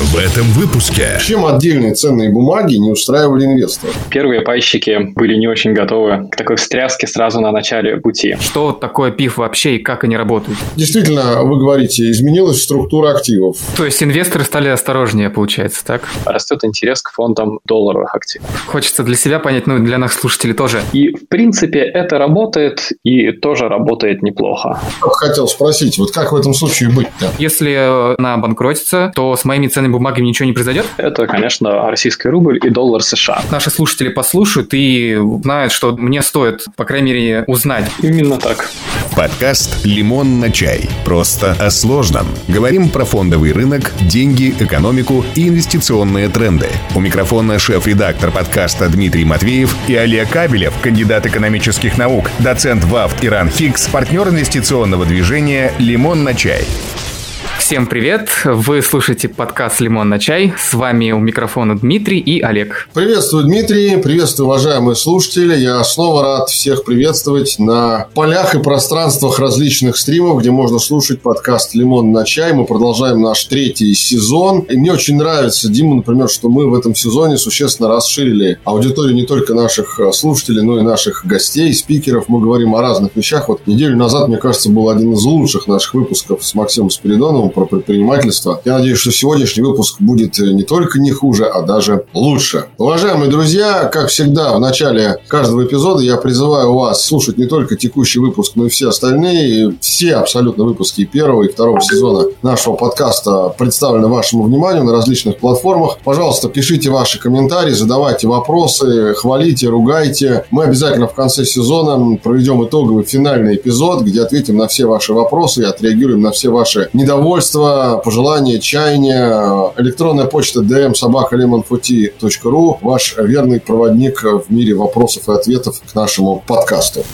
В этом выпуске. Чем отдельные ценные бумаги не устраивали инвесторов? Первые пайщики были не очень готовы к такой встряске сразу на начале пути. Что такое ПИФ вообще и как они работают? Действительно, вы говорите, изменилась структура активов. То есть инвесторы стали осторожнее, получается, так? Растет интерес к фондам долларовых активов. Хочется для себя понять, ну и для наших слушателей тоже. И, в принципе, это работает и тоже работает неплохо. Хотел спросить, вот как в этом случае быть-то? Если она банкротится, то с моими ценными бумагами ничего не произойдет? Это, конечно, российский рубль и доллар США. Наши слушатели послушают и знают, что мне стоит, по крайней мере, узнать. Именно так. Подкаст «Лимон на чай». Просто о сложном. Говорим про фондовый рынок, деньги, экономику и инвестиционные тренды. У микрофона шеф-редактор подкаста Дмитрий Матвеев и Олег Кабелев, кандидат экономических наук, доцент ВАФТ Иран Фикс, партнер инвестиционного движения «Лимон на чай». Всем привет! Вы слушаете подкаст «Лимон на чай». С вами у микрофона Дмитрий и Олег. Приветствую, Дмитрий. Приветствую, уважаемые слушатели. Я снова рад всех приветствовать на полях и пространствах различных стримов, где можно слушать подкаст «Лимон на чай». Мы продолжаем наш третий сезон. И мне очень нравится, Дима, например, что мы в этом сезоне существенно расширили аудиторию не только наших слушателей, но и наших гостей, спикеров. Мы говорим о разных вещах. Вот неделю назад, мне кажется, был один из лучших наших выпусков с Максимом Спиридоновым про предпринимательство. Я надеюсь, что сегодняшний выпуск будет не только не хуже, а даже лучше. Уважаемые друзья, как всегда, в начале каждого эпизода я призываю вас слушать не только текущий выпуск, но и все остальные. Все абсолютно выпуски первого и второго сезона нашего подкаста представлены вашему вниманию на различных платформах. Пожалуйста, пишите ваши комментарии, задавайте вопросы, хвалите, ругайте. Мы обязательно в конце сезона проведем итоговый финальный эпизод, где ответим на все ваши вопросы и отреагируем на все ваши недовольства недовольства, пожелания, чаяния. Электронная почта dm собакалемонфути.ру Ваш верный проводник в мире вопросов и ответов к нашему подкасту.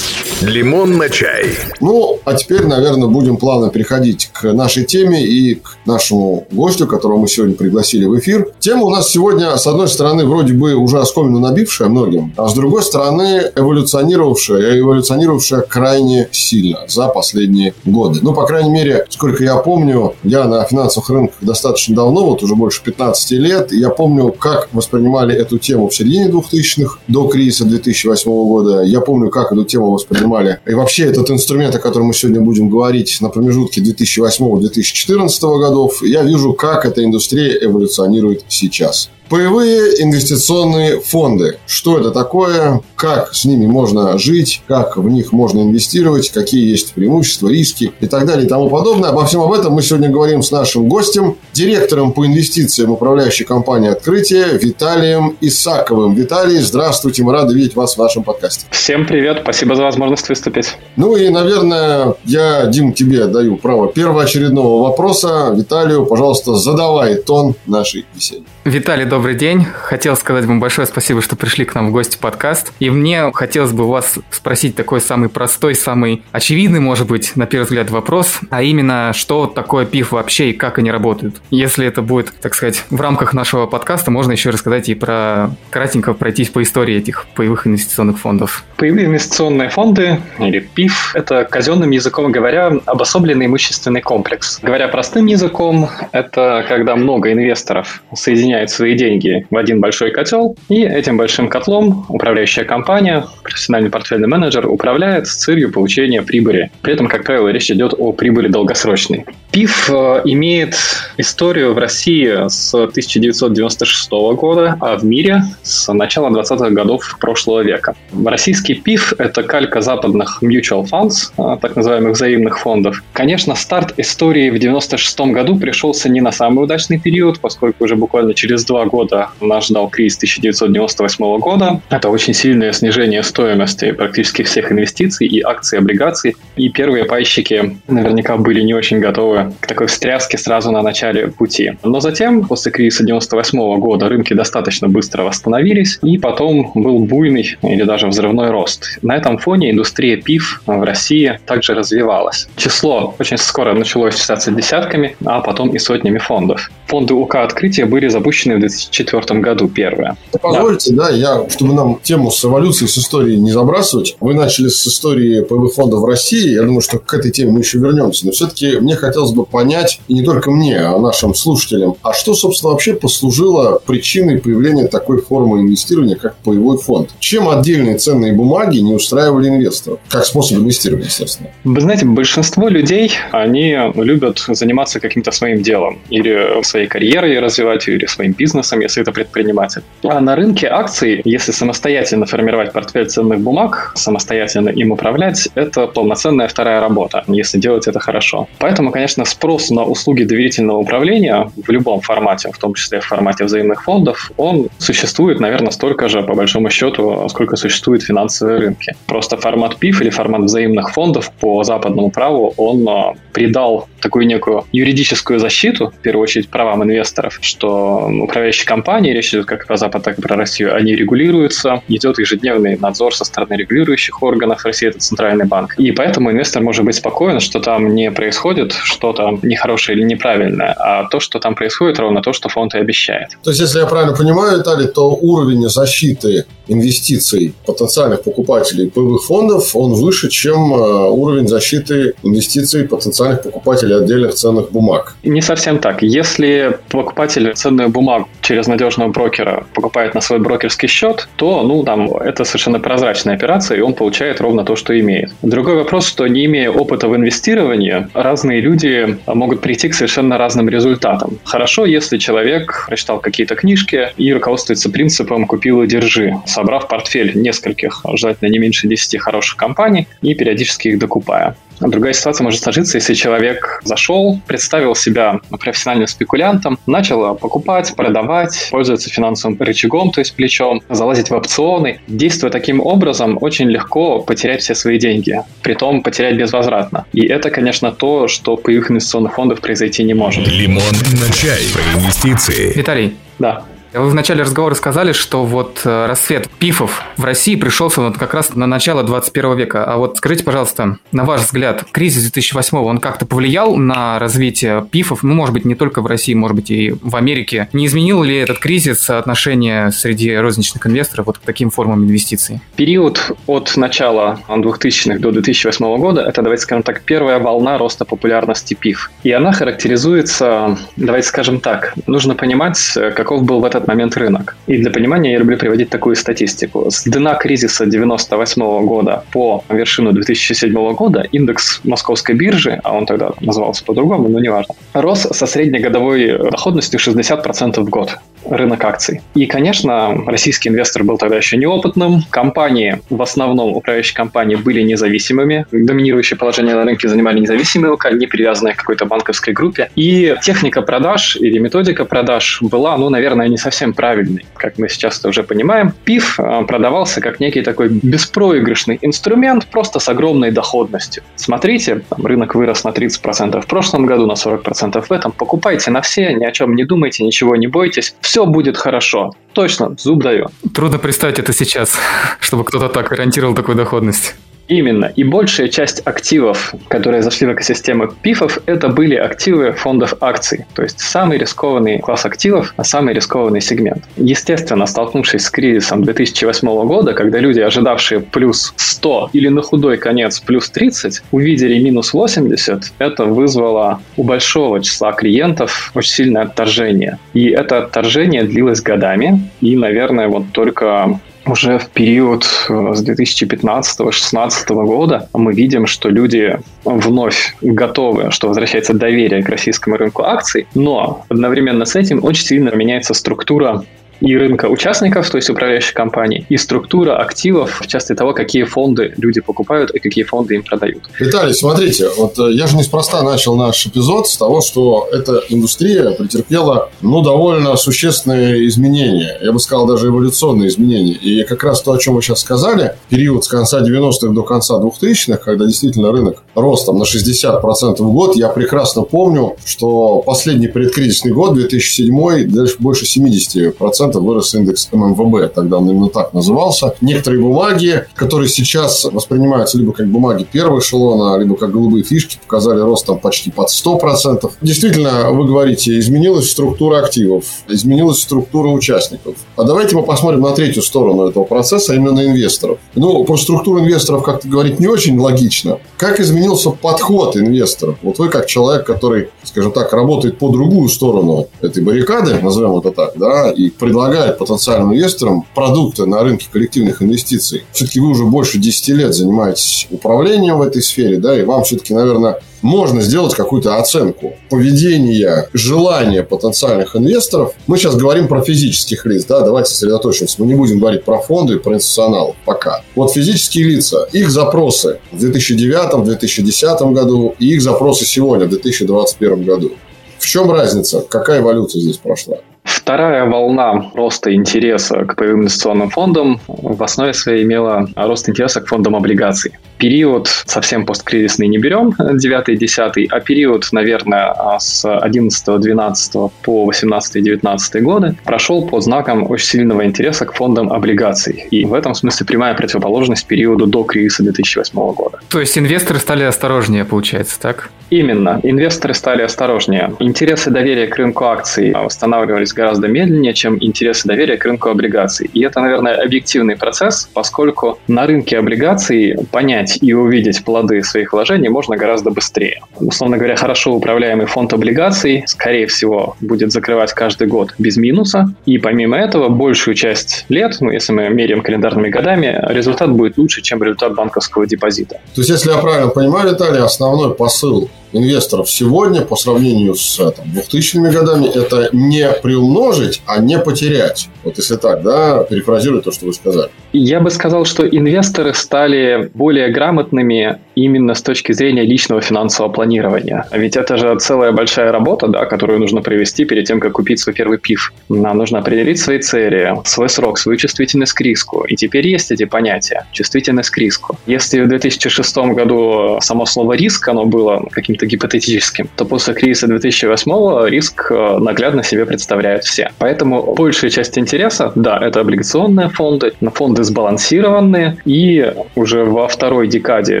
Лимон на чай. Ну, а теперь, наверное, будем плавно переходить к нашей теме и к нашему гостю, которого мы сегодня пригласили в эфир. Тема у нас сегодня, с одной стороны, вроде бы уже оскомину набившая многим, а с другой стороны, эволюционировавшая, эволюционировавшая крайне сильно за последние годы. Ну, по крайней мере, сколько я помню, я на финансовых рынках достаточно давно, вот уже больше 15 лет, и я помню, как воспринимали эту тему в середине 2000-х, до кризиса 2008 года. Я помню, как эту тему воспринимали понимали. И вообще этот инструмент, о котором мы сегодня будем говорить на промежутке 2008-2014 годов, я вижу, как эта индустрия эволюционирует сейчас. Паевые инвестиционные фонды. Что это такое? Как с ними можно жить? Как в них можно инвестировать? Какие есть преимущества, риски и так далее и тому подобное. Обо всем об этом мы сегодня говорим с нашим гостем, директором по инвестициям управляющей компании «Открытие» Виталием Исаковым. Виталий, здравствуйте, мы рады видеть вас в нашем подкасте. Всем привет, спасибо за возможность выступить. Ну и, наверное, я, Дим, тебе даю право первоочередного вопроса. Виталию, пожалуйста, задавай тон нашей беседы. Виталий, добрый день. Хотел сказать вам большое спасибо, что пришли к нам в гости подкаст. И мне хотелось бы у вас спросить такой самый простой, самый очевидный, может быть, на первый взгляд вопрос, а именно, что такое ПИФ вообще и как они работают. Если это будет, так сказать, в рамках нашего подкаста, можно еще рассказать и про кратенько пройтись по истории этих паевых инвестиционных фондов. Паевые инвестиционные фонды, или ПИФ, это казенным языком говоря обособленный имущественный комплекс. Говоря простым языком, это когда много инвесторов соединяют свои деньги в один большой котел, и этим большим котлом управляющая компания, профессиональный портфельный менеджер управляет с целью получения прибыли. При этом, как правило, речь идет о прибыли долгосрочной. ПИФ э, имеет историю в России с 1996 года, а в мире с начала 20-х годов прошлого века. Российский ПИФ – это калька западных mutual funds, э, так называемых взаимных фондов. Конечно, старт истории в 96 году пришелся не на самый удачный период, поскольку уже буквально через два года нас ждал кризис 1998 года. Это очень сильное снижение стоимости практически всех инвестиций и акций, и облигаций. И первые пайщики наверняка были не очень готовы к такой встряске сразу на начале пути. Но затем, после кризиса 1998 года, рынки достаточно быстро восстановились, и потом был буйный или даже взрывной рост. На этом фоне индустрия ПИФ в России также развивалась. Число очень скоро началось читаться десятками, а потом и сотнями фондов. Фонды УК открытия были запущены в 2004 году первые. Позвольте, да. да, я, чтобы нам тему с эволюцией, с историей не забрасывать, вы начали с истории ПВ фондов в России, я думаю, что к этой теме мы еще вернемся, но все-таки мне хотелось бы понять, и не только мне, а нашим слушателям, а что, собственно, вообще послужило причиной появления такой формы инвестирования, как паевой фонд? Чем отдельные ценные бумаги не устраивали инвесторов? Как способ инвестирования, естественно. Вы знаете, большинство людей, они любят заниматься каким-то своим делом. Или своей карьерой развивать, или своим бизнесом, если это предприниматель. А на рынке акций, если самостоятельно формировать портфель ценных бумаг, самостоятельно им управлять, это полноценная вторая работа, если делать это хорошо. Поэтому, конечно, спрос на услуги доверительного управления в любом формате, в том числе в формате взаимных фондов, он существует, наверное, столько же, по большому счету, сколько существуют финансовые рынки. Просто формат ПИФ или формат взаимных фондов по западному праву, он а, придал такую некую юридическую защиту, в первую очередь правам инвесторов, что управляющие компании, речь идет как про Запад, так и про Россию, они регулируются, идет ежедневный надзор со стороны регулирующих органов России, это Центральный банк. И поэтому инвестор может быть спокоен, что там не происходит что-то нехорошее или неправильное, а то, что там происходит, ровно то, что фонд и обещает. То есть, если я правильно понимаю, Виталий, то уровень защиты инвестиций потенциальных покупателей паевых фондов, он выше, чем э, уровень защиты инвестиций потенциальных покупателей отдельных ценных бумаг. Не совсем так. Если покупатель ценную бумагу через надежного брокера покупает на свой брокерский счет, то ну, там, это совершенно прозрачная операция, и он получает ровно то, что имеет. Другой вопрос, что не имея опыта в инвестировании, разные люди могут прийти к совершенно разным результатам. Хорошо, если человек прочитал какие-то книжки и руководствуется принципом «купил и держи», собрав портфель нескольких, желательно не меньше 10 хороших компаний и периодически их докупая. Другая ситуация может сложиться, если человек зашел, представил себя профессиональным спекулянтом, начал покупать, продавать, пользоваться финансовым рычагом, то есть плечом, залазить в опционы. Действуя таким образом, очень легко потерять все свои деньги, при том потерять безвозвратно. И это, конечно, то, что по их инвестиционных фондах произойти не может. Лимон на чай. Про инвестиции. Виталий, Да. Вы в начале разговора сказали, что вот э, рассвет пифов в России пришелся вот как раз на начало 21 века. А вот скажите, пожалуйста, на ваш взгляд, кризис 2008 он как-то повлиял на развитие пифов? Ну, может быть, не только в России, может быть, и в Америке. Не изменил ли этот кризис отношение среди розничных инвесторов вот к таким формам инвестиций? Период от начала 2000-х до 2008 года – это, давайте скажем так, первая волна роста популярности пиф. И она характеризуется, давайте скажем так, нужно понимать, каков был в этот момент рынок. И для понимания я люблю приводить такую статистику. С дна кризиса 98 года по вершину 2007 года индекс московской биржи, а он тогда назывался по-другому, но неважно, рос со среднегодовой доходностью 60% в год рынок акций. И, конечно, российский инвестор был тогда еще неопытным. Компании, в основном управляющие компании, были независимыми. Доминирующее положение на рынке занимали независимые ЛК, не привязанные к какой-то банковской группе. И техника продаж или методика продаж была, ну, наверное, не совсем правильной. Как мы сейчас это уже понимаем, ПИФ э, продавался как некий такой беспроигрышный инструмент, просто с огромной доходностью. Смотрите, там, рынок вырос на 30% в прошлом году, на 40% в этом. Покупайте на все, ни о чем не думайте, ничего не бойтесь. Все будет хорошо. Точно, зуб даю. Трудно представить это сейчас, чтобы кто-то так гарантировал такую доходность. Именно. И большая часть активов, которые зашли в экосистему пифов, это были активы фондов акций. То есть самый рискованный класс активов, а самый рискованный сегмент. Естественно, столкнувшись с кризисом 2008 года, когда люди, ожидавшие плюс 100 или на худой конец плюс 30, увидели минус 80, это вызвало у большого числа клиентов очень сильное отторжение. И это отторжение длилось годами. И, наверное, вот только уже в период э, с 2015-2016 года мы видим, что люди вновь готовы, что возвращается доверие к российскому рынку акций, но одновременно с этим очень сильно меняется структура и рынка участников, то есть управляющих компаний, и структура активов, в части того, какие фонды люди покупают и какие фонды им продают. Виталий, смотрите, вот э, я же неспроста начал наш эпизод с того, что эта индустрия претерпела, ну, довольно существенные изменения. Я бы сказал, даже эволюционные изменения. И как раз то, о чем вы сейчас сказали, период с конца 90-х до конца 2000-х, когда действительно рынок рос там на 60% в год, я прекрасно помню, что последний предкризисный год, 2007 дальше больше 70% 10% вырос индекс ММВБ, тогда он именно так назывался. Некоторые бумаги, которые сейчас воспринимаются либо как бумаги первого эшелона, либо как голубые фишки, показали рост там почти под 100%. Действительно, вы говорите, изменилась структура активов, изменилась структура участников. А давайте мы посмотрим на третью сторону этого процесса, а именно инвесторов. Ну, про структуру инвесторов как-то говорить не очень логично. Как изменился подход инвесторов? Вот вы как человек, который, скажем так, работает по другую сторону этой баррикады, назовем это так, да, и предлагает потенциальным инвесторам продукты на рынке коллективных инвестиций. Все-таки вы уже больше 10 лет занимаетесь управлением в этой сфере, да, и вам все-таки, наверное, можно сделать какую-то оценку поведения, желания потенциальных инвесторов. Мы сейчас говорим про физических лиц, да, давайте сосредоточимся. Мы не будем говорить про фонды и про институционалов пока. Вот физические лица, их запросы в 2009-2010 году и их запросы сегодня, в 2021 году. В чем разница? Какая эволюция здесь прошла? Вторая волна роста интереса к инвестиционным фондам в основе своей имела рост интереса к фондам облигаций. Период совсем посткризисный не берем, 9-10, а период, наверное, с 11-12 по 18-19 годы прошел под знаком очень сильного интереса к фондам облигаций. И в этом смысле прямая противоположность периоду до кризиса 2008 года. То есть инвесторы стали осторожнее, получается, так? Именно. Инвесторы стали осторожнее. Интересы доверия к рынку акций восстанавливались гораздо медленнее, чем интересы доверия к рынку облигаций. И это, наверное, объективный процесс, поскольку на рынке облигаций понять и увидеть плоды своих вложений можно гораздо быстрее. Условно говоря, хорошо управляемый фонд облигаций, скорее всего, будет закрывать каждый год без минуса. И помимо этого, большую часть лет, ну, если мы меряем календарными годами, результат будет лучше, чем результат банковского депозита. То есть, если я правильно понимаю, Виталий, основной посыл инвесторов сегодня по сравнению с там, 2000-ми годами это не приумножить, а не потерять. Вот если так, да, перефразирую то, что вы сказали. Я бы сказал, что инвесторы стали более грамотными именно с точки зрения личного финансового планирования. Ведь это же целая большая работа, да, которую нужно провести перед тем, как купить свой первый пив. Нам нужно определить свои цели, свой срок, свою чувствительность к риску. И теперь есть эти понятия. Чувствительность к риску. Если в 2006 году само слово риск, оно было каким-то гипотетическим, то после кризиса 2008 риск э, наглядно себе представляют все. Поэтому большая часть интереса, да, это облигационные фонды, фонды сбалансированные, и уже во второй декаде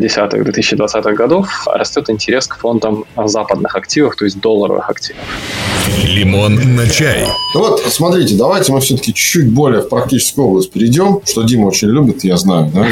2010-2020 годов растет интерес к фондам западных активов, то есть долларовых активов. Лимон на чай. Ну вот, смотрите, давайте мы все-таки чуть более в практическую область перейдем, что Дима очень любит, я знаю, да?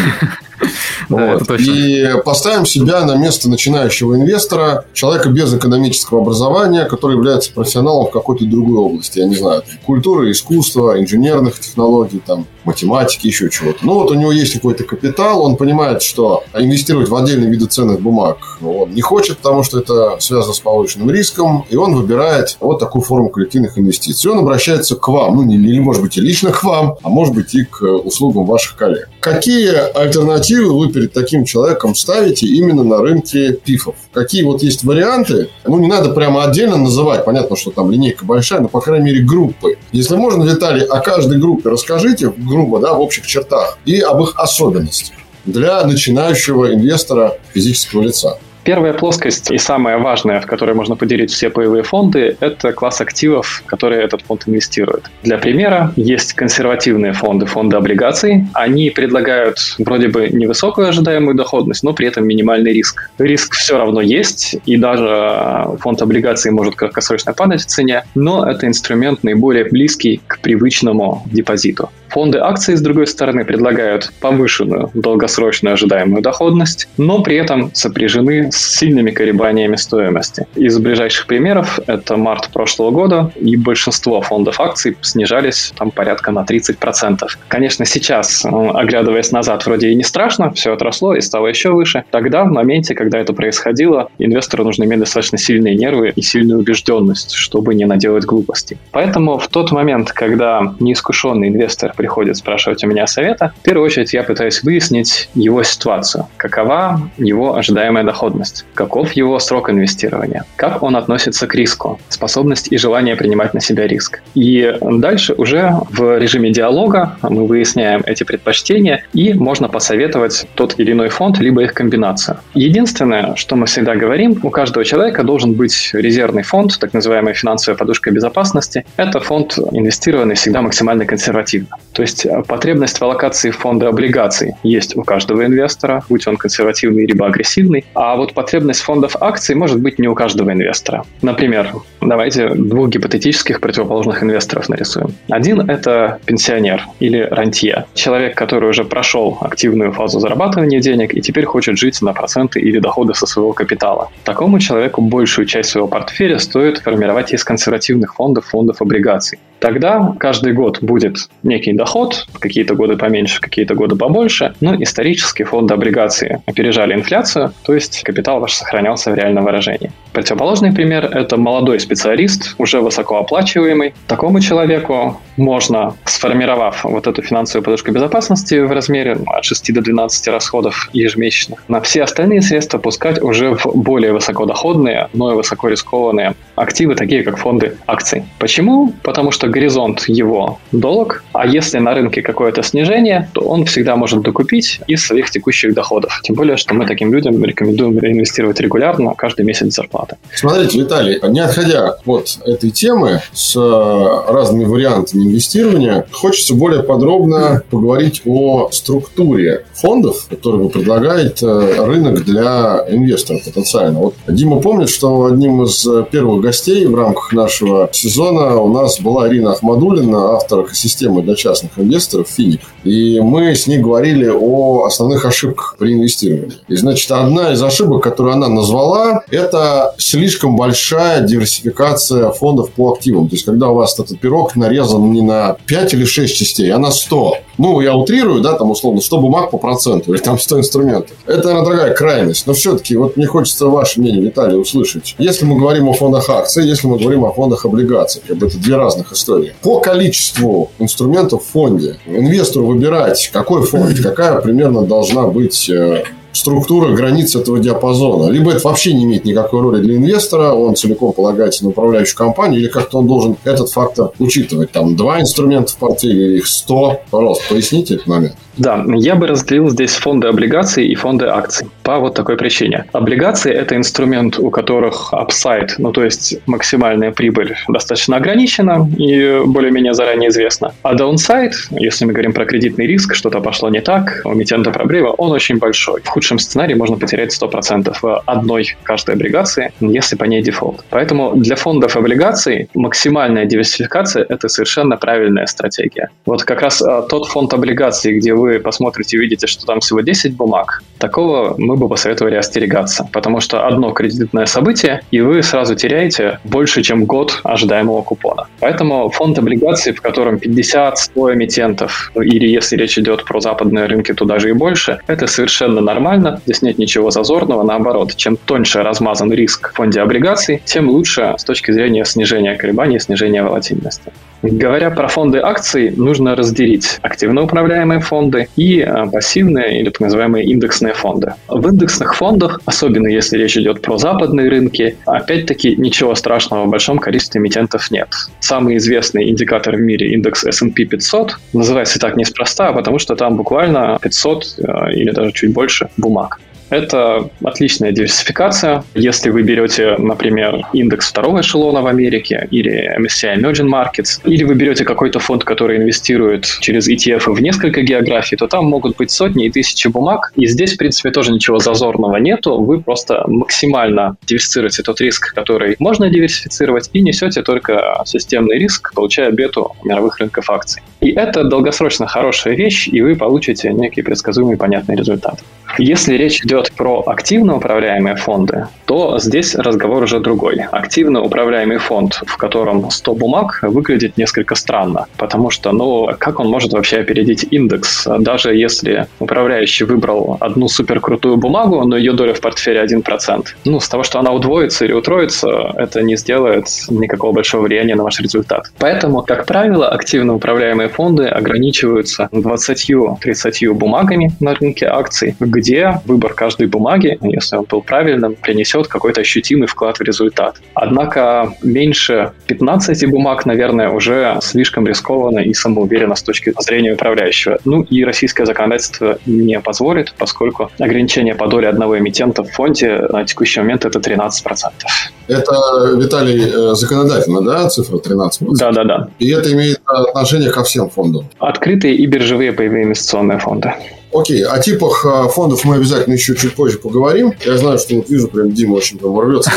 Вот. И поставим себя на место начинающего инвестора, человека без экономического образования, который является профессионалом в какой-то другой области, я не знаю, там, культуры, искусства, инженерных технологий, там, математики, еще чего-то. Ну, вот у него есть какой-то капитал, он понимает, что инвестировать в отдельные виды ценных бумаг он не хочет, потому что это связано с повышенным риском, и он выбирает вот такую форму коллективных инвестиций. Он обращается к вам, ну, или, может быть, и лично к вам, а может быть, и к услугам ваших коллег. Какие альтернативы вы перед таким человеком ставите именно на рынке пифов? Какие вот есть варианты? Ну, не надо прямо отдельно называть. Понятно, что там линейка большая, но, по крайней мере, группы. Если можно, Виталий, о каждой группе расскажите грубо, да, в общих чертах и об их особенностях для начинающего инвестора физического лица. Первая плоскость и самая важная, в которой можно поделить все паевые фонды, это класс активов, в которые этот фонд инвестирует. Для примера, есть консервативные фонды, фонды облигаций. Они предлагают вроде бы невысокую ожидаемую доходность, но при этом минимальный риск. Риск все равно есть, и даже фонд облигаций может краткосрочно падать в цене, но это инструмент наиболее близкий к привычному депозиту. Фонды акций, с другой стороны, предлагают повышенную долгосрочную ожидаемую доходность, но при этом сопряжены сильными колебаниями стоимости. Из ближайших примеров это март прошлого года, и большинство фондов акций снижались там порядка на 30%. Конечно, сейчас, э, оглядываясь назад, вроде и не страшно, все отросло и стало еще выше. Тогда, в моменте, когда это происходило, инвестору нужно иметь достаточно сильные нервы и сильную убежденность, чтобы не наделать глупостей. Поэтому в тот момент, когда неискушенный инвестор приходит спрашивать у меня совета, в первую очередь я пытаюсь выяснить его ситуацию. Какова его ожидаемая доходность? Каков его срок инвестирования? Как он относится к риску? Способность и желание принимать на себя риск. И дальше уже в режиме диалога мы выясняем эти предпочтения и можно посоветовать тот или иной фонд, либо их комбинацию. Единственное, что мы всегда говорим, у каждого человека должен быть резервный фонд, так называемая финансовая подушка безопасности. Это фонд, инвестированный всегда максимально консервативно. То есть потребность в аллокации фонда облигаций есть у каждого инвестора, будь он консервативный либо агрессивный, а вот потребность фондов акций может быть не у каждого инвестора. Например, давайте двух гипотетических противоположных инвесторов нарисуем. Один – это пенсионер или рантье, человек, который уже прошел активную фазу зарабатывания денег и теперь хочет жить на проценты или доходы со своего капитала. Такому человеку большую часть своего портфеля стоит формировать из консервативных фондов, фондов облигаций. Тогда каждый год будет некий доход, какие-то годы поменьше, какие-то годы побольше, но исторически фонды облигации опережали инфляцию, то есть капитал ваш сохранялся в реальном выражении. Противоположный пример – это молодой специалист, уже высокооплачиваемый. Такому человеку можно, сформировав вот эту финансовую подушку безопасности в размере ну, от 6 до 12 расходов ежемесячных, на все остальные средства пускать уже в более высокодоходные, но и высокорискованные активы, такие как фонды акций. Почему? Потому что горизонт его долг, а если на рынке какое-то снижение, то он всегда может докупить из своих текущих доходов. Тем более, что мы таким людям рекомендуем реинвестировать регулярно, каждый месяц зарплаты. Смотрите, Виталий, не отходя от этой темы с э, разными вариантами инвестирования, хочется более подробно поговорить о структуре фондов, которые предлагает э, рынок для инвесторов потенциально. Вот Дима помнит, что одним из первых гостей в рамках нашего сезона у нас была Ирина Ахмадулина, автор экосистемы для частных инвесторов «Финик». И мы с ней говорили о основных ошибках при инвестировании. И, значит, одна из ошибок, которую она назвала, это слишком большая диверсификация фондов по активам. То есть, когда у вас этот пирог нарезан не на 5 или 6 частей, а на 100. Ну, я утрирую, да, там условно 100 бумаг по проценту или там 100 инструментов. Это, наверное, дорогая крайность. Но все-таки вот мне хочется ваше мнение, Виталий, услышать. Если мы говорим о фондах акций, если мы говорим о фондах облигаций, как бы это две разных истории. По количеству инструментов в фонде инвестору выбирать, какой фонд, какая примерно должна быть э, структура границ этого диапазона. Либо это вообще не имеет никакой роли для инвестора, он целиком полагается на управляющую компанию, или как-то он должен этот фактор учитывать. Там два инструмента в портфеле или их сто. Пожалуйста, поясните этот момент. Да, я бы разделил здесь фонды облигаций и фонды акций по вот такой причине. Облигации – это инструмент, у которых upside, ну то есть максимальная прибыль достаточно ограничена и более-менее заранее известна. А downside, если мы говорим про кредитный риск, что-то пошло не так, у эмитента проблема, он очень большой. В худшем сценарии можно потерять 100% в одной каждой облигации, если по ней дефолт. Поэтому для фондов облигаций максимальная диверсификация – это совершенно правильная стратегия. Вот как раз а, тот фонд облигаций, где вы посмотрите и увидите, что там всего 10 бумаг, такого мы бы посоветовали остерегаться, потому что одно кредитное событие, и вы сразу теряете больше, чем год ожидаемого купона. Поэтому фонд облигаций, в котором 50-100 эмитентов, или если речь идет про западные рынки, то даже и больше, это совершенно нормально, здесь нет ничего зазорного, наоборот, чем тоньше размазан риск в фонде облигаций, тем лучше с точки зрения снижения колебаний, снижения волатильности. Говоря про фонды акций, нужно разделить активно управляемые фонды и а, пассивные или так называемые индексные фонды. В индексных фондах, особенно если речь идет про западные рынки, опять-таки ничего страшного в большом количестве эмитентов нет. Самый известный индикатор в мире индекс S&P 500 называется так неспроста, потому что там буквально 500 а, или даже чуть больше бумаг. Это отличная диверсификация. Если вы берете, например, индекс второго эшелона в Америке или MSCI Emerging Markets, или вы берете какой-то фонд, который инвестирует через ETF в несколько географий, то там могут быть сотни и тысячи бумаг. И здесь, в принципе, тоже ничего зазорного нету. Вы просто максимально диверсифицируете тот риск, который можно диверсифицировать, и несете только системный риск, получая бету мировых рынков акций. И это долгосрочно хорошая вещь, и вы получите некий предсказуемый понятный результат. Если речь идет про активно управляемые фонды, то здесь разговор уже другой. Активно управляемый фонд, в котором 100 бумаг, выглядит несколько странно, потому что, ну, как он может вообще опередить индекс, даже если управляющий выбрал одну суперкрутую бумагу, но ее доля в портфеле 1%. Ну, с того, что она удвоится или утроится, это не сделает никакого большого влияния на ваш результат. Поэтому, как правило, активно управляемые фонды ограничиваются 20-30 бумагами на рынке акций, где выбор каждой бумаги, если он был правильным, принесет какой-то ощутимый вклад в результат. Однако меньше 15 бумаг, наверное, уже слишком рискованно и самоуверенно с точки зрения управляющего. Ну и российское законодательство не позволит, поскольку ограничение по доле одного эмитента в фонде на текущий момент это 13%. Это, Виталий, э, законодательно, да, цифра 13%? Да, да, да. И это имеет отношение ко всем фондам? Открытые и биржевые паевые инвестиционные фонды. Окей, о типах а, фондов мы обязательно еще чуть позже поговорим. Я знаю, что вот вижу, прям Дима очень прям рвется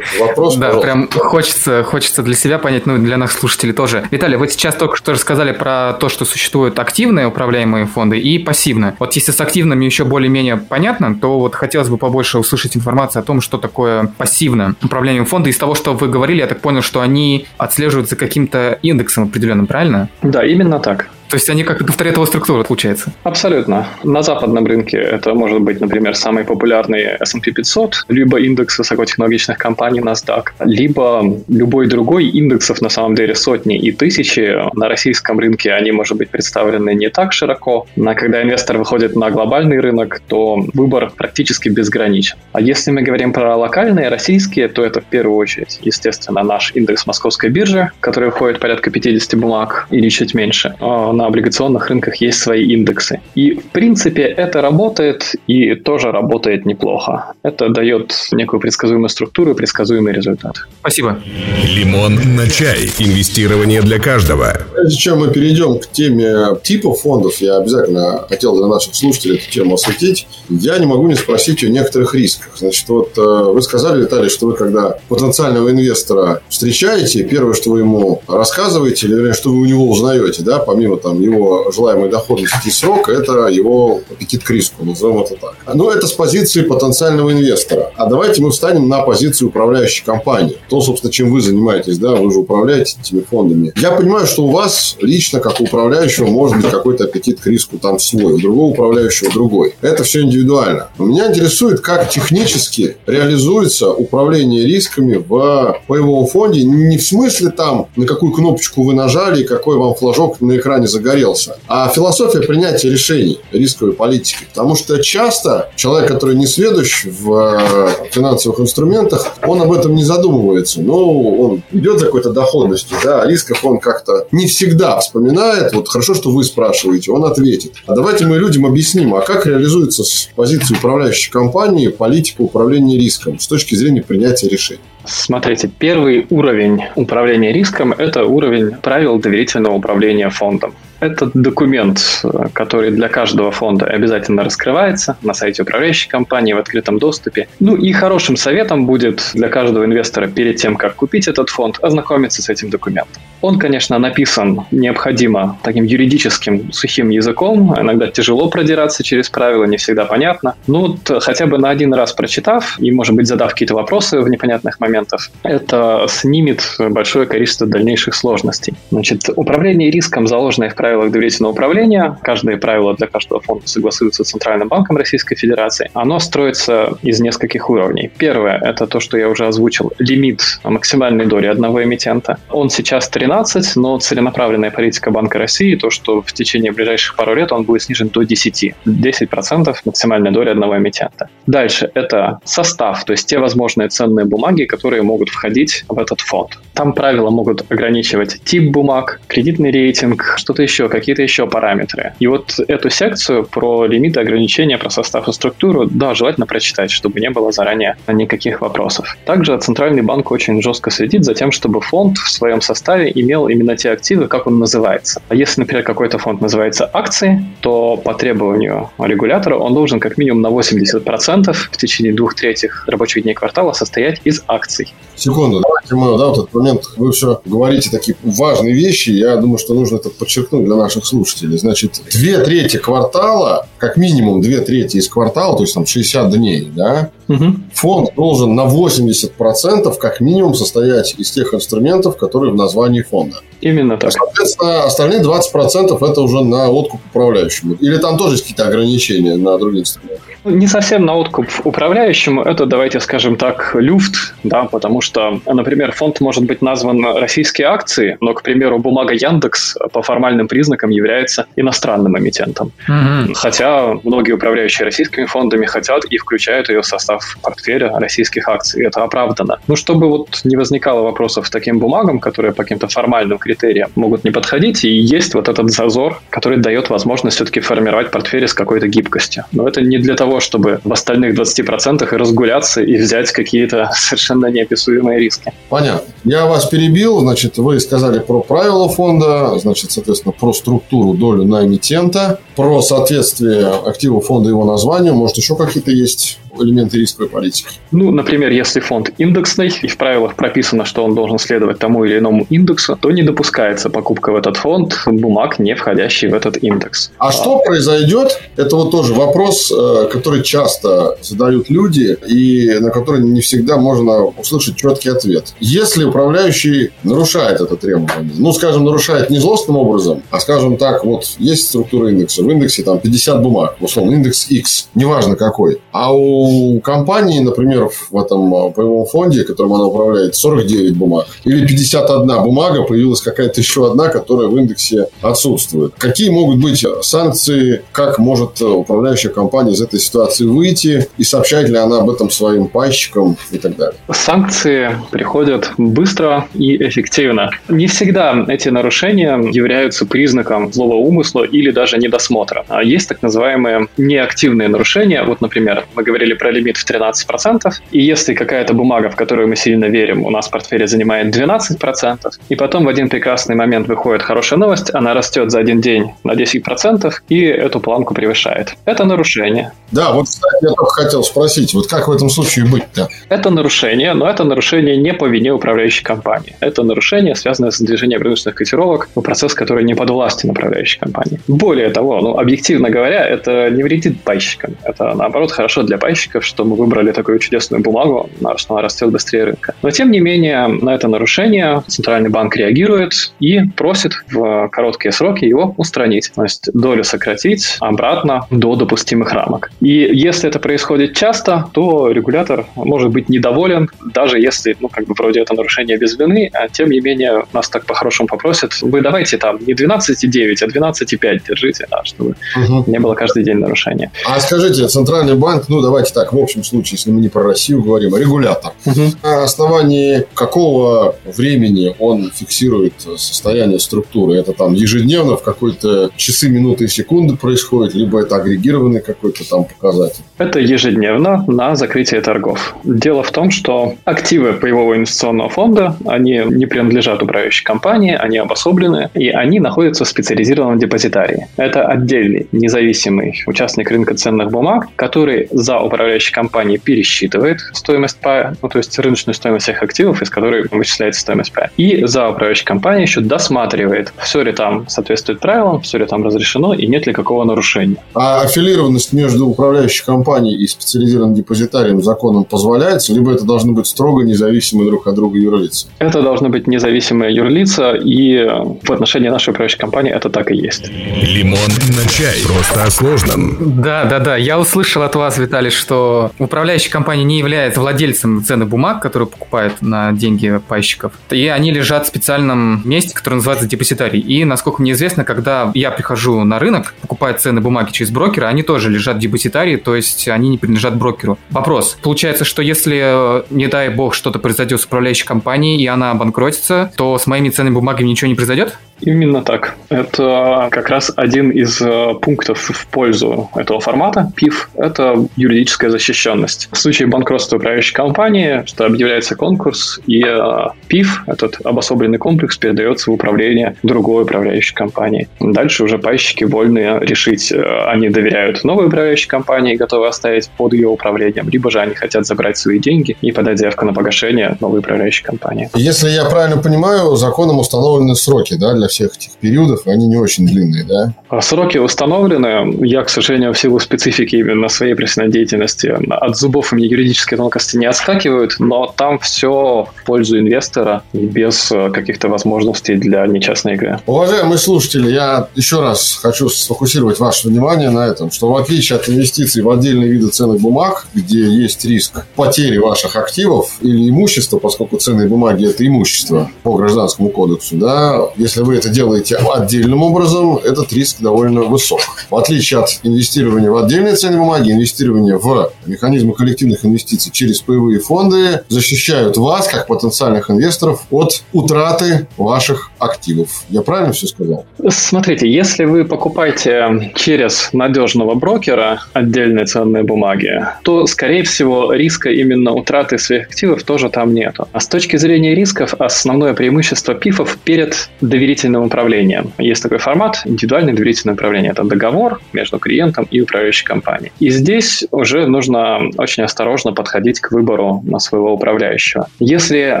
вопрос. Да, прям хочется, хочется для себя понять, ну и для наших слушателей тоже. Виталий, вы сейчас только что рассказали про то, что существуют активные управляемые фонды и пассивные. Вот если с активными еще более-менее понятно, то вот хотелось бы побольше услышать информацию о том, что такое пассивное управление фонда. Из того, что вы говорили, я так понял, что они отслеживаются каким-то индексом определенным, правильно? Да, именно так. То есть они как-то повторяют его структуру, получается? Абсолютно. На западном рынке это может быть, например, самый популярный S&P 500, либо индекс высокотехнологичных компаний NASDAQ, либо любой другой индексов на самом деле сотни и тысячи. На российском рынке они, может быть, представлены не так широко. Но когда инвестор выходит на глобальный рынок, то выбор практически безграничен. А если мы говорим про локальные, российские, то это в первую очередь, естественно, наш индекс московской биржи, который входит порядка 50 бумаг или чуть меньше а на облигационных рынках есть свои индексы. И, в принципе, это работает и тоже работает неплохо. Это дает некую предсказуемую структуру и предсказуемый результат. Спасибо. Лимон на чай. Инвестирование для каждого. Прежде чем мы перейдем к теме типов фондов, я обязательно хотел для наших слушателей эту тему осветить. Я не могу не спросить о некоторых рисках. Значит, вот э, вы сказали, Виталий, что вы когда потенциального инвестора встречаете, первое, что вы ему рассказываете, или вернее, что вы у него узнаете, да, помимо там его желаемой доходности и срока, это его аппетит к риску, назовем это так. Но это с позиции потенциального инвестора. А давайте мы встанем на позицию управляющей компании. То, собственно, чем вы занимаетесь, да, вы же управляете этими фондами. Я понимаю, что у вас лично, как у управляющего, может быть какой-то аппетит к риску там свой, у другого управляющего другой. Это все индивидуально. Но меня интересует, как технически реализуется управление рисками в паевом фонде. Не в смысле там, на какую кнопочку вы нажали, какой вам флажок на экране загорелся, а философия принятия решений рисковой политики. Потому что часто человек, который не сведущ в э, финансовых инструментах, он об этом не задумывается. Ну, он идет за какой-то доходностью, да, а рисков он как-то не всегда вспоминает. Вот хорошо, что вы спрашиваете, он ответит. А давайте мы людям объясним, а как реализуется с позиции управляющей компании политика управления риском с точки зрения принятия решений. Смотрите, первый уровень управления риском – это уровень правил доверительного управления фондом. Это документ, который для каждого фонда обязательно раскрывается на сайте управляющей компании в открытом доступе. Ну и хорошим советом будет для каждого инвестора перед тем, как купить этот фонд, ознакомиться с этим документом. Он, конечно, написан необходимо таким юридическим сухим языком. Иногда тяжело продираться через правила, не всегда понятно. Ну, хотя бы на один раз прочитав и, может быть, задав какие-то вопросы в непонятных моментах, это снимет большое количество дальнейших сложностей. Значит, управление риском, заложенное в правилах доверительного управления, каждое правило для каждого фонда согласуется с Центральным банком Российской Федерации, оно строится из нескольких уровней. Первое – это то, что я уже озвучил, лимит максимальной доли одного эмитента. Он сейчас 13, но целенаправленная политика Банка России, то, что в течение ближайших пару лет он будет снижен до 10. 10% максимальной доли одного эмитента. Дальше – это состав, то есть те возможные ценные бумаги, которые могут входить в этот фонд. Там правила могут ограничивать тип бумаг, кредитный рейтинг, что-то еще какие-то еще параметры. И вот эту секцию про лимиты ограничения, про состав и структуру, да, желательно прочитать, чтобы не было заранее никаких вопросов. Также Центральный банк очень жестко следит за тем, чтобы фонд в своем составе имел именно те активы, как он называется. А если, например, какой-то фонд называется акции, то по требованию регулятора он должен как минимум на 80% в течение двух третьих рабочих дней квартала состоять из акций. Секунду, давайте мы, да, вот этот момент, вы все говорите такие важные вещи, я думаю, что нужно это подчеркнуть для наших слушателей. Значит, две трети квартала, как минимум две трети из квартала, то есть там 60 дней, да, угу. фонд должен на 80% как минимум состоять из тех инструментов, которые в названии фонда. Именно так. Соответственно, остальные 20% это уже на откуп управляющему. Или там тоже есть какие-то ограничения на другие инструменты? Не совсем на откуп управляющему, это, давайте скажем так, люфт, да, потому что, например, фонд может быть назван российские акции, но, к примеру, бумага Яндекс по формальным признакам является иностранным эмитентом. Mm-hmm. Хотя многие управляющие российскими фондами хотят и включают ее в состав портфеля российских акций. Это оправдано. Ну, чтобы вот не возникало вопросов таким бумагам, которые по каким-то формальным критериям могут не подходить, и есть вот этот зазор, который дает возможность все-таки формировать портфели с какой-то гибкостью. Но это не для того, чтобы в остальных 20% и разгуляться и взять какие-то совершенно неописуемые риски. Понятно. Я вас перебил. Значит, вы сказали про правила фонда, значит, соответственно, про структуру, долю на эмитента, про соответствие активу фонда его названию. Может, еще какие-то есть элементы рисковой политики? Ну, например, если фонд индексный, и в правилах прописано, что он должен следовать тому или иному индексу, то не допускается покупка в этот фонд бумаг, не входящий в этот индекс. А, а что произойдет? Это вот тоже вопрос, э, который часто задают люди, и на который не всегда можно услышать четкий ответ. Если управляющий нарушает это требование, ну, скажем, нарушает не злостным образом, а, скажем так, вот есть структура индекса, в индексе там 50 бумаг, условно, индекс X, неважно какой, а у у компании, например, в этом а, паевом фонде, которым она управляет, 49 бумаг. Или 51 бумага, появилась какая-то еще одна, которая в индексе отсутствует. Какие могут быть санкции? Как может управляющая компания из этой ситуации выйти? И сообщает ли она об этом своим пайщикам и так далее? Санкции приходят быстро и эффективно. Не всегда эти нарушения являются признаком злого умысла или даже недосмотра. А есть так называемые неактивные нарушения. Вот, например, мы говорили про лимит в 13%, и если какая-то бумага, в которую мы сильно верим, у нас в портфеле занимает 12%, и потом в один прекрасный момент выходит хорошая новость, она растет за один день на 10% и эту планку превышает. Это нарушение. Да, вот, кстати, я только хотел спросить, вот как в этом случае быть-то? Это нарушение, но это нарушение не по вине управляющей компании. Это нарушение, связанное с движением рыночных котировок, процесс, который не подвластен управляющей компании. Более того, ну, объективно говоря, это не вредит пайщикам. Это, наоборот, хорошо для пайщиков, заказчиков, что мы выбрали такую чудесную бумагу, что она растет быстрее рынка. Но, тем не менее, на это нарушение Центральный банк реагирует и просит в короткие сроки его устранить. То есть долю сократить обратно до допустимых рамок. И если это происходит часто, то регулятор может быть недоволен, даже если, ну, как бы вроде это нарушение без вины, а тем не менее нас так по-хорошему попросят, вы давайте там не 12,9, а 12,5 держите, да, чтобы угу. не было каждый день нарушения. А скажите, Центральный банк, ну, давайте так, в общем случае, если мы не про Россию говорим, а регулятор. Угу. На основании какого времени он фиксирует состояние структуры? Это там ежедневно в какой-то часы, минуты и секунды происходит, либо это агрегированный какой-то там показатель? Это ежедневно на закрытие торгов. Дело в том, что активы паевого инвестиционного фонда, они не принадлежат управляющей компании, они обособлены, и они находятся в специализированном депозитарии. Это отдельный независимый участник рынка ценных бумаг, который за управляющей управляющая компания пересчитывает стоимость пая, ну, то есть рыночную стоимость всех активов, из которой вычисляется стоимость пая. И за управляющей компанией еще досматривает, все ли там соответствует правилам, все ли там разрешено и нет ли какого нарушения. А аффилированность между управляющей компанией и специализированным депозитарием законом позволяется, либо это должны быть строго независимые друг от друга юрлица? Это должны быть независимые юрлица, и в отношении нашей управляющей компании это так и есть. Лимон на чай. Просто о сложном. Да, да, да. Я услышал от вас, Виталий, что что управляющая компания не является владельцем ценных бумаг, которые покупают на деньги пайщиков. И они лежат в специальном месте, которое называется депозитарий. И, насколько мне известно, когда я прихожу на рынок, покупаю ценные бумаги через брокера, они тоже лежат в депозитарии, то есть они не принадлежат брокеру. Вопрос. Получается, что если, не дай бог, что-то произойдет с управляющей компанией, и она обанкротится, то с моими ценными бумагами ничего не произойдет? Именно так. Это как раз один из э, пунктов в пользу этого формата, ПИФ, это юридическая защищенность. В случае банкротства управляющей компании, что объявляется конкурс, и э, ПИФ, этот обособленный комплекс, передается в управление другой управляющей компании. Дальше уже пайщики вольны решить, э, они доверяют новой управляющей компании готовы оставить под ее управлением, либо же они хотят забрать свои деньги и подать заявку на погашение новой управляющей компании. Если я правильно понимаю, законом установлены сроки да, для для всех этих периодов, они не очень длинные, да? А сроки установлены. Я, к сожалению, в силу специфики именно своей профессиональной деятельности от зубов и юридические тонкости не отскакивают, но там все в пользу инвестора и без э, каких-то возможностей для нечестной игры. Уважаемые слушатели, я еще раз хочу сфокусировать ваше внимание на этом, что в отличие от инвестиций в отдельные виды ценных бумаг, где есть риск потери ваших активов или имущества, поскольку ценные бумаги – это имущество по гражданскому кодексу, да, если вы это делаете отдельным образом, этот риск довольно высок. В отличие от инвестирования в отдельные ценные бумаги, инвестирование в механизмы коллективных инвестиций через паевые фонды защищают вас, как потенциальных инвесторов, от утраты ваших активов. Я правильно все сказал? Смотрите, если вы покупаете через надежного брокера отдельные ценные бумаги, то, скорее всего, риска именно утраты своих активов тоже там нету. А с точки зрения рисков, основное преимущество ПИФов перед доверительным управлением. Есть такой формат индивидуальное доверительное управление. Это договор между клиентом и управляющей компанией. И здесь уже нужно очень осторожно подходить к выбору на своего управляющего. Если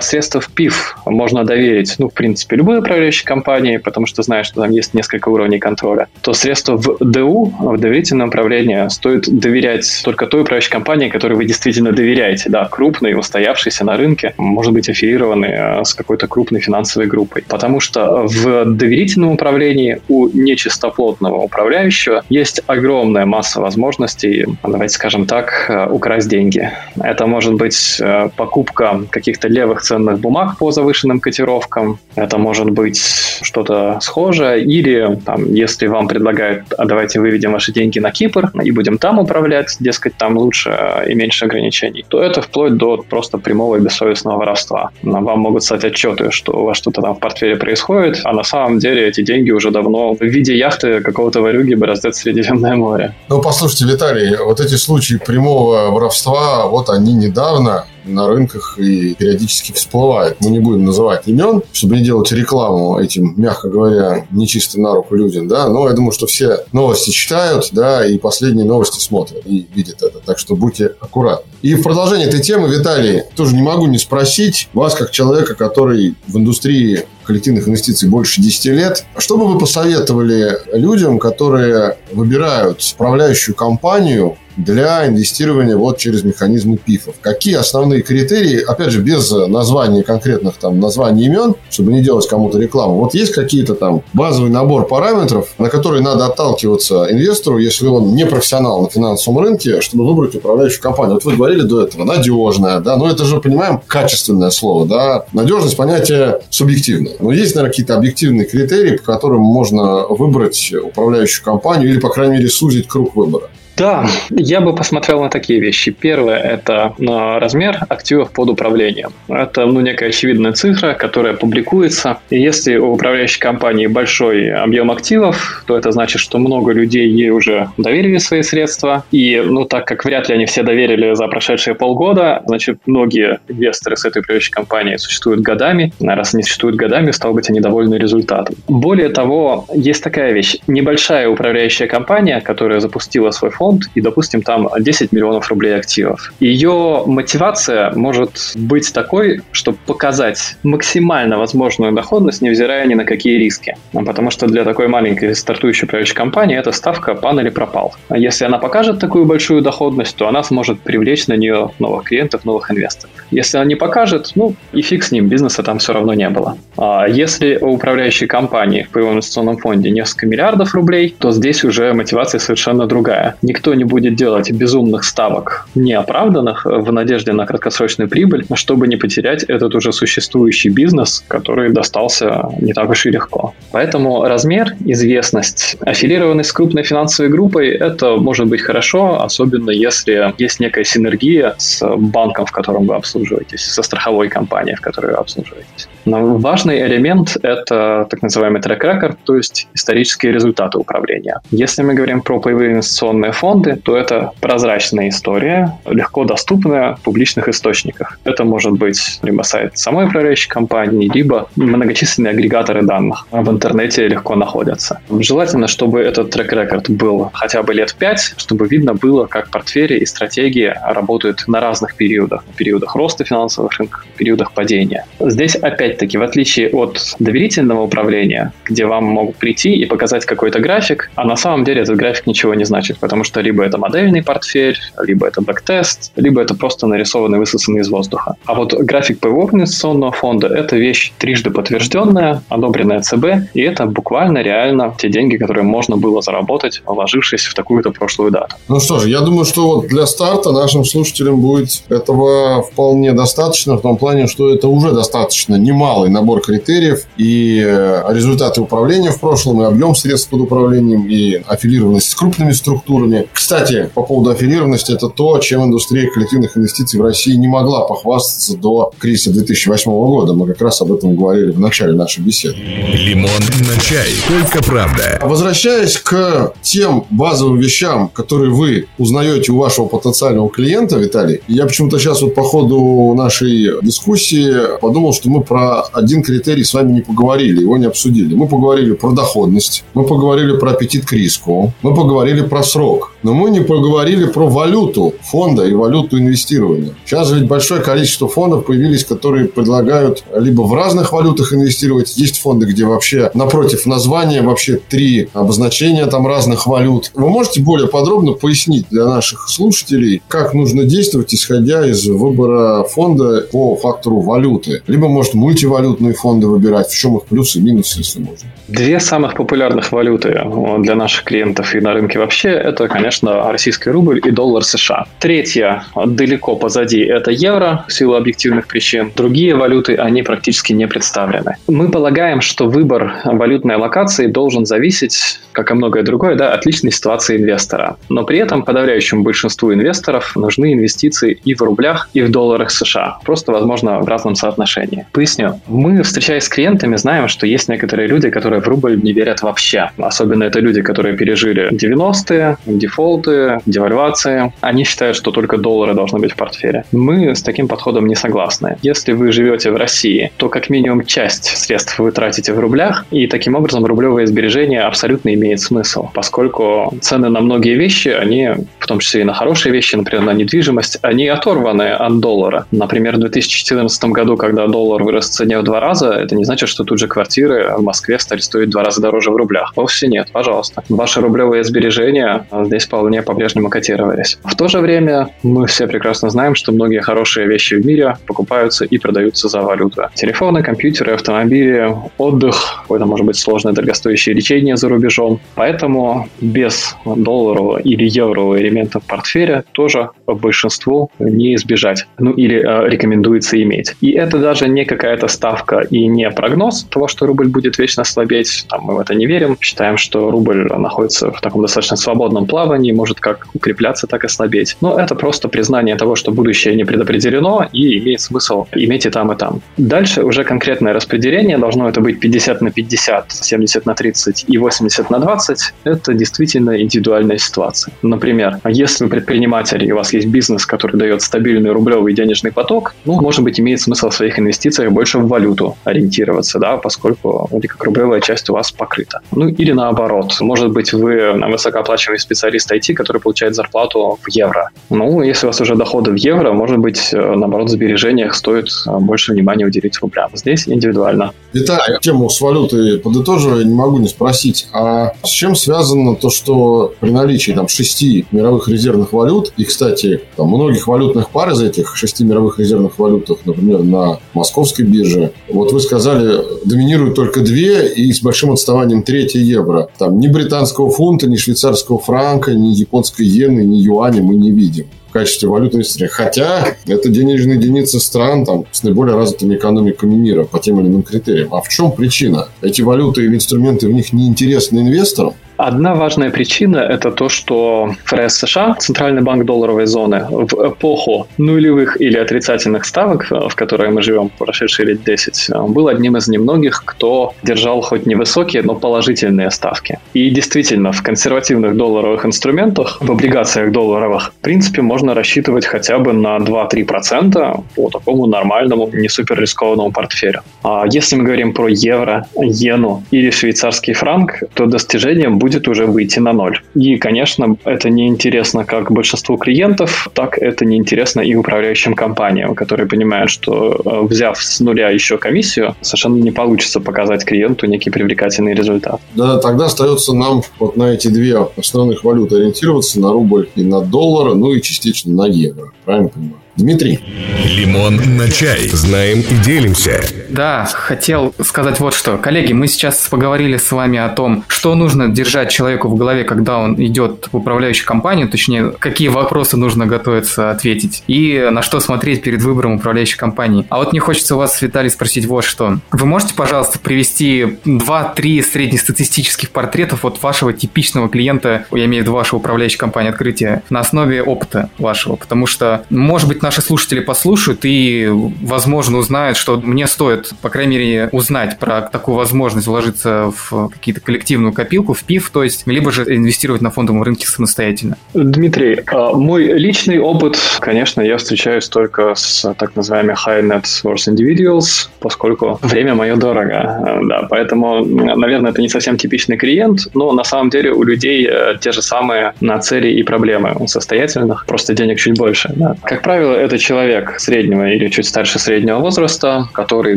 средства в ПИФ можно доверить, ну, в принципе, любой управляющей компании, потому что знаешь, что там есть несколько уровней контроля, то средства в ДУ, в доверительном управлении, стоит доверять только той управляющей компании, которой вы действительно доверяете. Да, крупной, устоявшейся на рынке, может быть аффилированы э, с какой-то крупной финансовой группой. Потому что в доверительном управлении у нечистоплотного управляющего есть огромная масса возможностей, давайте скажем так, э, украсть деньги. Это может быть э, покупка каких-то левых ценных бумаг по завышенным котировкам, это может быть что-то схожее, или там, если вам предлагают, а давайте выведем ваши деньги на Кипр и будем там управлять, дескать, там лучше и меньше ограничений, то это вплоть до просто прямого и бессовестного воровства. Вам могут стать отчеты, что у вас что-то там в портфеле происходит, а на самом деле эти деньги уже давно в виде яхты какого-то варюги бороздят Средиземное море. Ну, послушайте, Виталий, вот эти случаи прямого воровства, вот они недавно на рынках и периодически всплывает. Мы не будем называть имен, чтобы не делать рекламу этим, мягко говоря, нечисто на руку людям, да, но я думаю, что все новости читают, да, и последние новости смотрят и видят это, так что будьте аккуратны. И в продолжение этой темы, Виталий, тоже не могу не спросить вас, как человека, который в индустрии коллективных инвестиций больше 10 лет. Что бы вы посоветовали людям, которые выбирают управляющую компанию для инвестирования вот через механизмы ПИФов. Какие основные критерии, опять же, без названия конкретных там названий имен, чтобы не делать кому-то рекламу. Вот есть какие-то там базовый набор параметров, на которые надо отталкиваться инвестору, если он не профессионал на финансовом рынке, чтобы выбрать управляющую компанию. Вот вы говорили до этого, надежная, да, но это же, понимаем, качественное слово, да. Надежность понятие субъективное. Но есть, наверное, какие-то объективные критерии, по которым можно выбрать управляющую компанию или, по крайней мере, сузить круг выбора. Да, я бы посмотрел на такие вещи. Первое – это на размер активов под управлением. Это ну, некая очевидная цифра, которая публикуется. И если у управляющей компании большой объем активов, то это значит, что много людей ей уже доверили свои средства. И ну, так как вряд ли они все доверили за прошедшие полгода, значит, многие инвесторы с этой управляющей компанией существуют годами. Раз они существуют годами, стало быть, они довольны результатом. Более того, есть такая вещь. Небольшая управляющая компания, которая запустила свой фонд, фонд, и, допустим, там 10 миллионов рублей активов. Ее мотивация может быть такой, чтобы показать максимально возможную доходность, невзирая ни на какие риски. Потому что для такой маленькой стартующей управляющей компании эта ставка пан или пропал. А если она покажет такую большую доходность, то она сможет привлечь на нее новых клиентов, новых инвесторов. Если она не покажет, ну и фиг с ним, бизнеса там все равно не было. А если у управляющей компании в инвестиционном фонде несколько миллиардов рублей, то здесь уже мотивация совершенно другая никто не будет делать безумных ставок неоправданных в надежде на краткосрочную прибыль, чтобы не потерять этот уже существующий бизнес, который достался не так уж и легко. Поэтому размер, известность, аффилированность с крупной финансовой группой – это может быть хорошо, особенно если есть некая синергия с банком, в котором вы обслуживаетесь, со страховой компанией, в которой вы обслуживаетесь. Но важный элемент – это так называемый трек-рекорд, то есть исторические результаты управления. Если мы говорим про паевые инвестиционные фонды, то это прозрачная история, легко доступная в публичных источниках. Это может быть либо сайт самой управляющей компании, либо многочисленные агрегаторы данных в интернете легко находятся. Желательно, чтобы этот трек-рекорд был хотя бы лет 5, чтобы видно было, как портфели и стратегии работают на разных периодах. В периодах роста финансовых рынков, в периодах падения. Здесь опять опять-таки, в отличие от доверительного управления, где вам могут прийти и показать какой-то график, а на самом деле этот график ничего не значит, потому что либо это модельный портфель, либо это бэктест, либо это просто нарисованный, высосанный из воздуха. А вот график ПВО инвестиционного фонда – это вещь трижды подтвержденная, одобренная ЦБ, и это буквально реально те деньги, которые можно было заработать, вложившись в такую-то прошлую дату. Ну что же, я думаю, что вот для старта нашим слушателям будет этого вполне достаточно, в том плане, что это уже достаточно немалый набор критериев, и э, результаты управления в прошлом, и объем средств под управлением, и аффилированность с крупными структурами. Кстати, по поводу аффилированности, это то, чем индустрия коллективных инвестиций в России не могла похвастаться до кризиса 2008 года. Мы как раз об этом говорили в начале нашей беседы. Лимон на чай. Только правда. Возвращаясь к тем базовым вещам, которые вы узнаете у вашего потенциального клиента, Виталий, я почему-то сейчас вот по ходу нашей дискуссии подумал, что мы про один критерий с вами не поговорили, его не обсудили. Мы поговорили про доходность, мы поговорили про аппетит к риску, мы поговорили про срок, но мы не поговорили про валюту фонда и валюту инвестирования. Сейчас ведь большое количество фондов появились, которые предлагают либо в разных валютах инвестировать, есть фонды, где вообще напротив названия вообще три обозначения там разных валют. Вы можете более подробно пояснить для наших слушателей, как нужно действовать, исходя из выбора фонда по фактору валюты? Либо, может, мультивалютные фонды выбирать, в чем их плюсы и минусы, если можно? Две самых популярных валюты э, для наших клиентов и на рынке вообще, это, конечно, российский рубль и доллар США. Третья, далеко позади, это евро, в силу объективных причин. Другие валюты, они практически не представлены. Мы полагаем, что выбор валютной локации должен зависеть, как и многое другое, да, от личной ситуации инвестора. Но при этом подавляющему большинству инвесторов нужны инвестиции и в рублях, и в долларах США. Просто, возможно, в разном соотношении. Поясню. Мы, встречаясь с клиентами, знаем, что есть некоторые люди, которые в рубль не верят вообще. Особенно это люди, которые пережили 90-е, дефолты, девальвации. Они считают, что только доллары должны быть в портфеле. Мы с таким подходом не согласны. Если вы живете в России, то как минимум часть средств вы тратите в рублях, и таким образом рублевые сбережения абсолютно имеет смысл, поскольку цены на многие вещи, они, в том числе и на хорошие вещи, например, на недвижимость, они оторваны от доллара. Например, в 2014 году, когда доллар вырос в цене в два раза, это не значит, что тут же квартиры в Москве стали стоить в два раза дороже в рублях. Вовсе нет, пожалуйста. Ваши рублевые сбережения здесь вполне по-прежнему котировались. В то же время мы все прекрасно знаем, что многие хорошие вещи в мире покупаются и продаются за валюту. Телефоны, компьютеры, автомобили, отдых, какое-то, может быть, сложное дорогостоящее лечение за рубежом. Поэтому без долларового или еврового элемента в портфеле тоже большинству не избежать. Ну или э, рекомендуется иметь. И это даже не какая-то ставка и не прогноз того, что рубль будет вечно слабеть. Там мы в это не верим. Считаем, что рубль находится в таком достаточно свободном плавании, может как укрепляться, так и слабеть. Но это просто признание того, что будущее не предопределено и имеет смысл иметь и там, и там. Дальше уже конкретное распределение должно это быть 50 на 50, 70 на 30 и 80 на 20. Это действительно индивидуальная ситуация. Например, если вы предприниматель и у вас есть бизнес, который дает стабильный рублевый денежный поток, ну, может быть, имеет смысл в своих инвестициях больше в валюту ориентироваться, да, поскольку как рублевая часть у вас покрыта. Ну, или наоборот. Может быть, вы высокооплачиваемый специалист IT, который получает зарплату в евро. Ну, если у вас уже доходы в евро, может быть, э, наоборот, в сбережениях стоит э, больше внимания уделить рублям. Здесь индивидуально. Виталий, тему с валютой подытоживая, не могу не спросить, а с чем связано то, что при наличии там шести мировых резервных валют, и, кстати, там многих валютных пар из этих шести мировых резервных валютах, например, на московской бирже, вот вы сказали, доминируют только две, и с большим отставанием третья евро. Там ни британского фунта, ни швейцарского франка, ни японской иены, ни юаня мы не видим в качестве валютной инвестиции. Хотя это денежные единицы стран там, с наиболее развитыми экономиками мира по тем или иным критериям. А в чем причина? Эти валюты или инструменты в них неинтересны инвесторам? Одна важная причина – это то, что ФРС США, Центральный банк долларовой зоны, в эпоху нулевых или отрицательных ставок, в которой мы живем прошедшие лет 10, был одним из немногих, кто держал хоть невысокие, но положительные ставки. И действительно, в консервативных долларовых инструментах, в облигациях долларовых, в принципе, можно рассчитывать хотя бы на 2-3% по такому нормальному, не супер рискованному портфелю. А если мы говорим про евро, иену или швейцарский франк, то достижением будет будет уже выйти на ноль. И, конечно, это неинтересно как большинству клиентов, так это неинтересно и управляющим компаниям, которые понимают, что э, взяв с нуля еще комиссию, совершенно не получится показать клиенту некий привлекательный результат. Да, тогда остается нам вот на эти две основных валюты ориентироваться, на рубль и на доллар, ну и частично на евро. Правильно понимаю? Дмитрий. Лимон на чай. Знаем и делимся. Да, хотел сказать вот что. Коллеги, мы сейчас поговорили с вами о том, что нужно держать человеку в голове, когда он идет в управляющую компанию, точнее, какие вопросы нужно готовиться ответить, и на что смотреть перед выбором управляющей компании. А вот мне хочется у вас, Виталий, спросить вот что. Вы можете, пожалуйста, привести 2-3 среднестатистических портретов вот вашего типичного клиента, я имею в виду вашу управляющую компанию открытия, на основе опыта вашего? Потому что, может быть, наши слушатели послушают и, возможно, узнают, что мне стоит, по крайней мере, узнать про такую возможность вложиться в какие-то коллективную копилку, в ПИФ, то есть, либо же инвестировать на фондовом рынке самостоятельно. Дмитрий, а, мой личный опыт, конечно, я встречаюсь только с так называемыми high net worth individuals, поскольку время мое дорого. Да, поэтому, наверное, это не совсем типичный клиент, но на самом деле у людей э, те же самые цели и проблемы. У состоятельных просто денег чуть больше. Да. Как правило, это человек среднего или чуть старше среднего возраста, который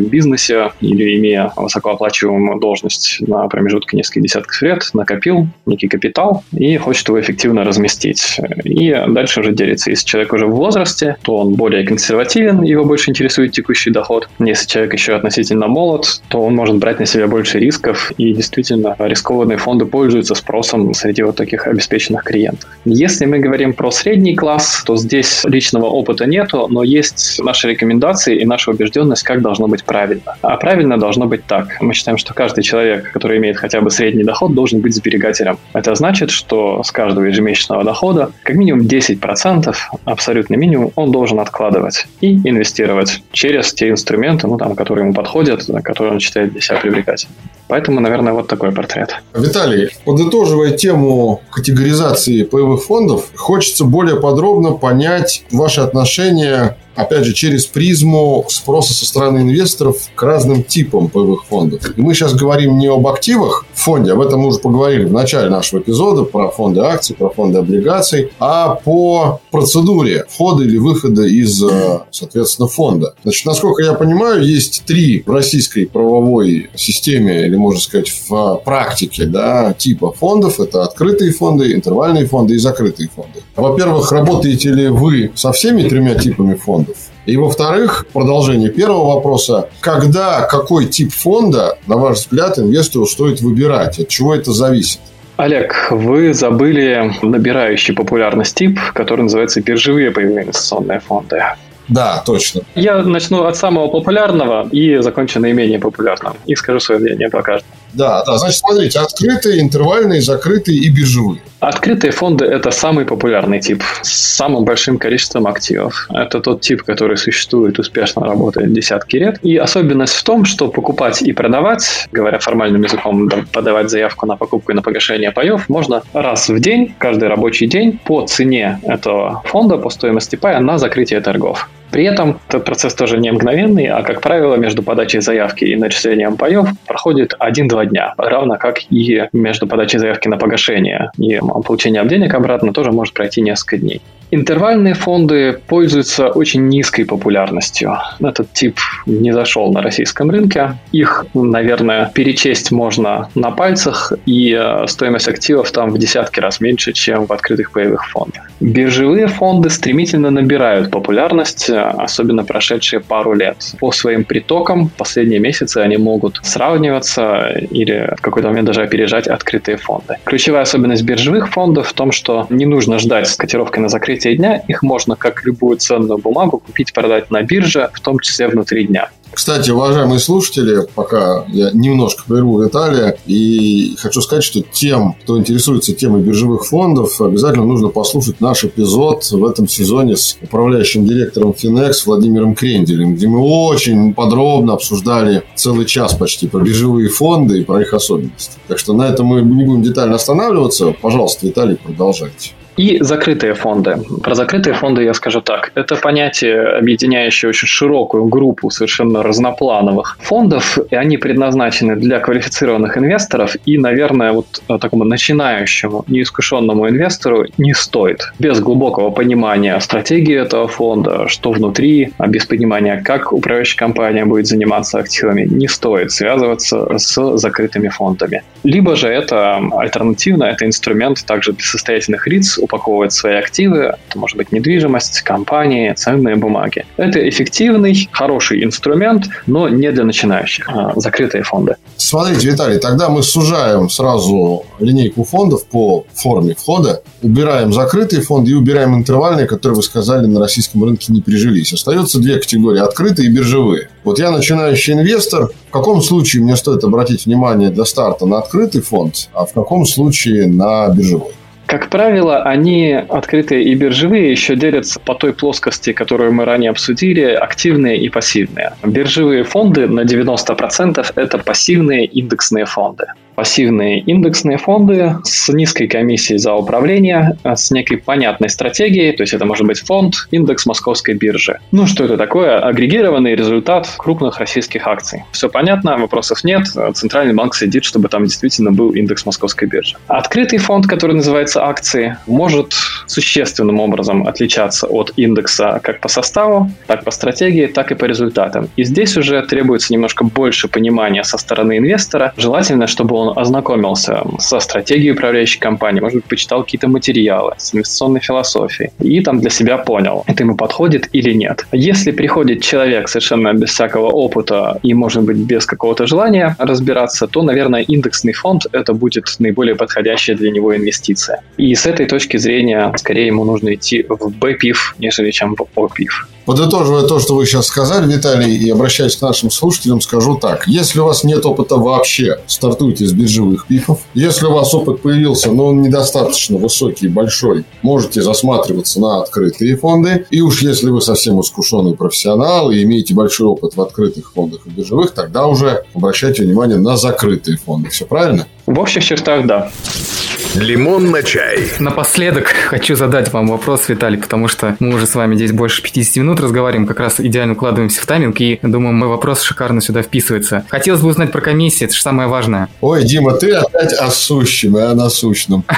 в бизнесе или имея высокооплачиваемую должность на промежутке нескольких десятков лет, накопил некий капитал и хочет его эффективно разместить. И дальше уже делится. Если человек уже в возрасте, то он более консервативен, его больше интересует текущий доход. Если человек еще относительно молод, то он может брать на себя больше рисков, и действительно рискованные фонды пользуются спросом среди вот таких обеспеченных клиентов. Если мы говорим про средний класс, то здесь личного опыта нету, но есть наши рекомендации и наша убежденность, как должно быть правильно. А правильно должно быть так. Мы считаем, что каждый человек, который имеет хотя бы средний доход, должен быть сберегателем. Это значит, что с каждого ежемесячного дохода как минимум 10%, абсолютный минимум, он должен откладывать и инвестировать через те инструменты, ну, там, которые ему подходят, которые он считает для себя привлекательными. Поэтому, наверное, вот такой портрет. Виталий, подытоживая тему категоризации паевых фондов, хочется более подробно понять ваши отношения отношения опять же, через призму спроса со стороны инвесторов к разным типам паевых фондов. И мы сейчас говорим не об активах в фонде, об этом мы уже поговорили в начале нашего эпизода, про фонды акций, про фонды облигаций, а по процедуре входа или выхода из, э, соответственно, фонда. Значит, насколько я понимаю, есть три в российской правовой системе, или, можно сказать, в практике, да, типа фондов. Это открытые фонды, интервальные фонды и закрытые фонды. Во-первых, работаете ли вы со всеми тремя типами фондов? Фондов. И, во-вторых, продолжение первого вопроса. Когда, какой тип фонда, на ваш взгляд, инвестору стоит выбирать? От чего это зависит? Олег, вы забыли набирающий популярность тип, который называется биржевые боевые инвестиционные фонды. Да, точно. Я начну от самого популярного и закончу наименее популярным. И скажу свое мнение по каждому. Да, да. Значит, смотрите, открытые, интервальные, закрытые и биржевые. Открытые фонды – это самый популярный тип с самым большим количеством активов. Это тот тип, который существует, успешно работает десятки лет. И особенность в том, что покупать и продавать, говоря формальным языком, подавать заявку на покупку и на погашение паев, можно раз в день, каждый рабочий день по цене этого фонда, по стоимости пая на закрытие торгов. При этом этот процесс тоже не мгновенный, а, как правило, между подачей заявки и начислением паев проходит 1-2 дня, равно как и между подачей заявки на погашение и получением денег обратно тоже может пройти несколько дней. Интервальные фонды пользуются очень низкой популярностью. Этот тип не зашел на российском рынке. Их, наверное, перечесть можно на пальцах, и э, стоимость активов там в десятки раз меньше, чем в открытых паевых фондах. Биржевые фонды стремительно набирают популярность, особенно прошедшие пару лет. По своим притокам последние месяцы они могут сравниваться или в какой-то момент даже опережать открытые фонды. Ключевая особенность биржевых фондов в том, что не нужно ждать с котировкой на закрытие дня их можно, как любую ценную бумагу, купить, продать на бирже, в том числе внутри дня. Кстати, уважаемые слушатели, пока я немножко прерву Виталия, и хочу сказать, что тем, кто интересуется темой биржевых фондов, обязательно нужно послушать наш эпизод в этом сезоне с управляющим директором Финекс Владимиром Кренделем, где мы очень подробно обсуждали целый час почти про биржевые фонды и про их особенности. Так что на этом мы не будем детально останавливаться. Пожалуйста, Виталий, продолжайте. И закрытые фонды. Про закрытые фонды я скажу так. Это понятие, объединяющее очень широкую группу совершенно разноплановых фондов, и они предназначены для квалифицированных инвесторов, и, наверное, вот такому начинающему, неискушенному инвестору не стоит. Без глубокого понимания стратегии этого фонда, что внутри, а без понимания, как управляющая компания будет заниматься активами, не стоит связываться с закрытыми фондами. Либо же это альтернативно, это инструмент также для состоятельных лиц упаковывать свои активы, это может быть недвижимость, компании, ценные бумаги. Это эффективный, хороший инструмент, но не для начинающих, а закрытые фонды. Смотрите, Виталий, тогда мы сужаем сразу линейку фондов по форме входа, убираем закрытые фонды и убираем интервальные, которые вы сказали на российском рынке не прижились. Остается две категории – открытые и биржевые. Вот я начинающий инвестор, в каком случае мне стоит обратить внимание для старта на открытый фонд, а в каком случае на биржевой? Как правило, они открытые и биржевые еще делятся по той плоскости, которую мы ранее обсудили, активные и пассивные. Биржевые фонды на 90% это пассивные индексные фонды пассивные индексные фонды с низкой комиссией за управление, а с некой понятной стратегией, то есть это может быть фонд, индекс московской биржи. Ну, что это такое? Агрегированный результат крупных российских акций. Все понятно, вопросов нет. Центральный банк следит, чтобы там действительно был индекс московской биржи. Открытый фонд, который называется акции, может существенным образом отличаться от индекса как по составу, так по стратегии, так и по результатам. И здесь уже требуется немножко больше понимания со стороны инвестора. Желательно, чтобы он ознакомился со стратегией управляющей компании, может быть, почитал какие-то материалы с инвестиционной философией и там для себя понял, это ему подходит или нет. Если приходит человек совершенно без всякого опыта и, может быть, без какого-то желания разбираться, то, наверное, индексный фонд это будет наиболее подходящая для него инвестиция. И с этой точки зрения, скорее ему нужно идти в BPIF, нежели чем в OPIF. Подытоживая то, что вы сейчас сказали, Виталий, и обращаясь к нашим слушателям, скажу так. Если у вас нет опыта вообще, стартуйте с биржевых пифов. Если у вас опыт появился, но он недостаточно высокий и большой, можете засматриваться на открытые фонды. И уж если вы совсем искушенный профессионал и имеете большой опыт в открытых фондах и биржевых, тогда уже обращайте внимание на закрытые фонды. Все правильно? В общих чертах, да. Лимон на чай. Напоследок хочу задать вам вопрос, Виталий, потому что мы уже с вами здесь больше 50 минут разговариваем, как раз идеально укладываемся в тайминг, и думаю, мой вопрос шикарно сюда вписывается. Хотелось бы узнать про комиссии, это же самое важное. Ой, Дима, ты опять о сущем и о насущном.